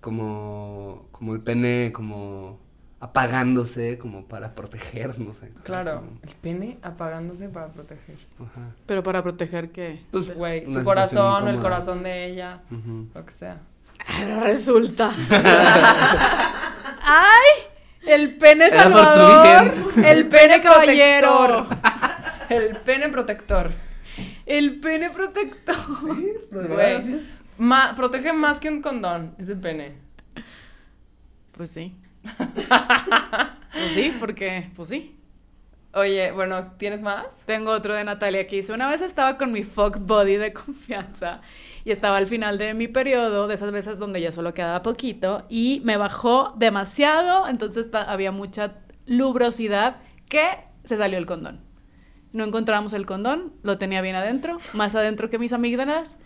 como, como el pene, como apagándose, como para proteger, no sé. Claro, como- el pene apagándose para proteger. ajá. Pero para proteger qué. Pues, Güey, su corazón, el corazón de ella, lo que sea. Ahora resulta. ¡Ay! El pene salvador. El pene caballero. El pene protector. El pene protector. Güey, ma- protege más que un condón, ese pene. Pues sí. Pues sí, porque, pues sí. Oye, bueno, ¿tienes más? Tengo otro de Natalia que dice, una vez estaba con mi fuck body de confianza y estaba al final de mi periodo, de esas veces donde ya solo quedaba poquito, y me bajó demasiado, entonces había mucha lubrosidad que se salió el condón. No encontramos el condón, lo tenía bien adentro, más adentro que mis amígdalas,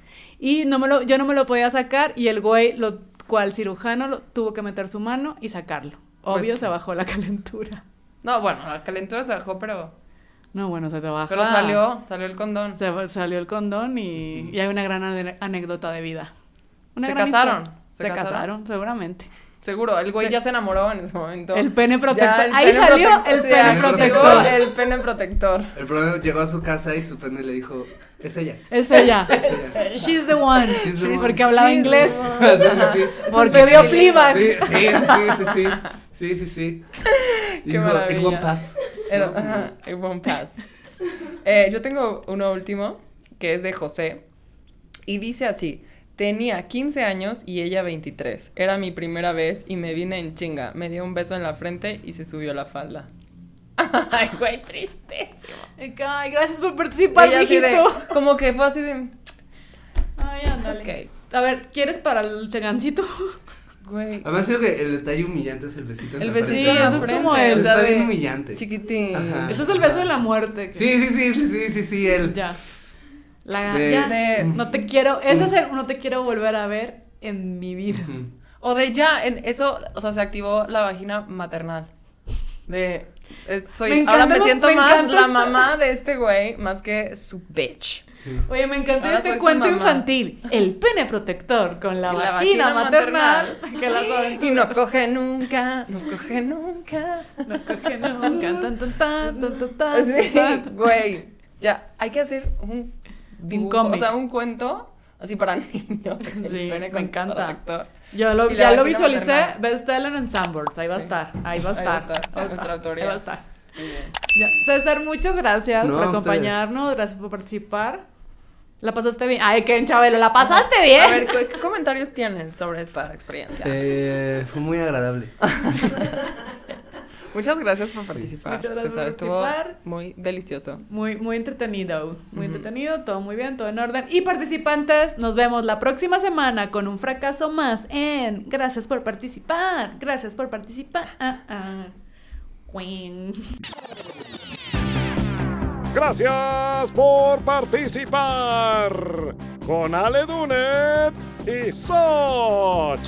y no me lo, yo no me lo podía sacar y el güey, lo, cual cirujano, lo, tuvo que meter su mano y sacarlo. Obvio Pues- se bajó la calentura. No, bueno, la calentura se bajó, pero. No, bueno, se te baja. Pero salió, salió el condón. Se salió el condón y, y hay una gran anécdota de vida. Una ¿Se casaron? ¿Se Se, casaron? casaron, seguramente. Seguro, el güey ya se enamoró en ese momento. El pene protector. El Ahí pene salió protector. el pene protector. El pene protector. El problema llegó a su casa y su pene le dijo, es ella. Es ella. Es ella. She's the one. She's the Sí, one. Porque hablaba She's inglés. sí, sí, sí. Porque vio. Fleabag. Sí, sí, sí, sí, sí, sí, sí, sí. Y Qué dijo, maravilla. It won't pass. Ajá, it won't pass. Eh, yo tengo uno último que es de José y dice así: Tenía 15 años y ella 23. Era mi primera vez y me vine en chinga. Me dio un beso en la frente y se subió la falda. Ay, güey, tristésimo. Ay, gracias por participar, de- mijito. como que fue así de. Ay, ándale. Ok. A ver, ¿quieres para el tegancito? Güey. Además creo que el detalle humillante es el besito en El la besito frente. en la eso es como el- Está de bien humillante. Chiquitín. Ajá. Ese es el beso de la muerte. que- Sí, sí, sí, sí, sí, sí, sí, el... Ya. La, De- ya. De- No te quiero. Ese es el no te quiero volver a ver en mi vida. O de ya, en eso, o sea, se activó la vagina maternal. De. Es- soy, Me ahora encanta me los- siento me más encanta la esta- mamá de este güey, más que su bitch. Sí. Oye, me encantó Ahora este cuento infantil. El pene protector con la, la vagina, maternal. maternal. Que las Y no coge nunca, no coge nunca. No coge nunca. Tan, tan, tan, tan, tan, Sí, tan. güey. Ya, hay que hacer un dibujo, cómic. o sea, un cuento así para niños. el Sí, pene me con encanta. protector. Yo lo, ya lo visualicé. maternal. Bestseller en Sunburst. Ahí va a estar. Ahí va a Ahí va a estar. nuestra autoría. Ahí va a estar. Muy bien. Ya. César, muchas gracias No, por ustedes. acompañarnos. Gracias por participar. ¿La pasaste bien? Ay, qué Chabelo, ¿la pasaste bien? A ver, ¿qué, qué comentarios tienes sobre esta experiencia? Eh, fue muy agradable. Muchas gracias por participar. Muchas gracias César, por estuvo participar. muy delicioso. Muy, muy entretenido, muy entretenido, todo muy bien, todo en orden. Y participantes, nos vemos la próxima semana con un fracaso más en Gracias por participar, gracias por participar. Ah, ah. Gracias por participar con Ale Dunet y Soch.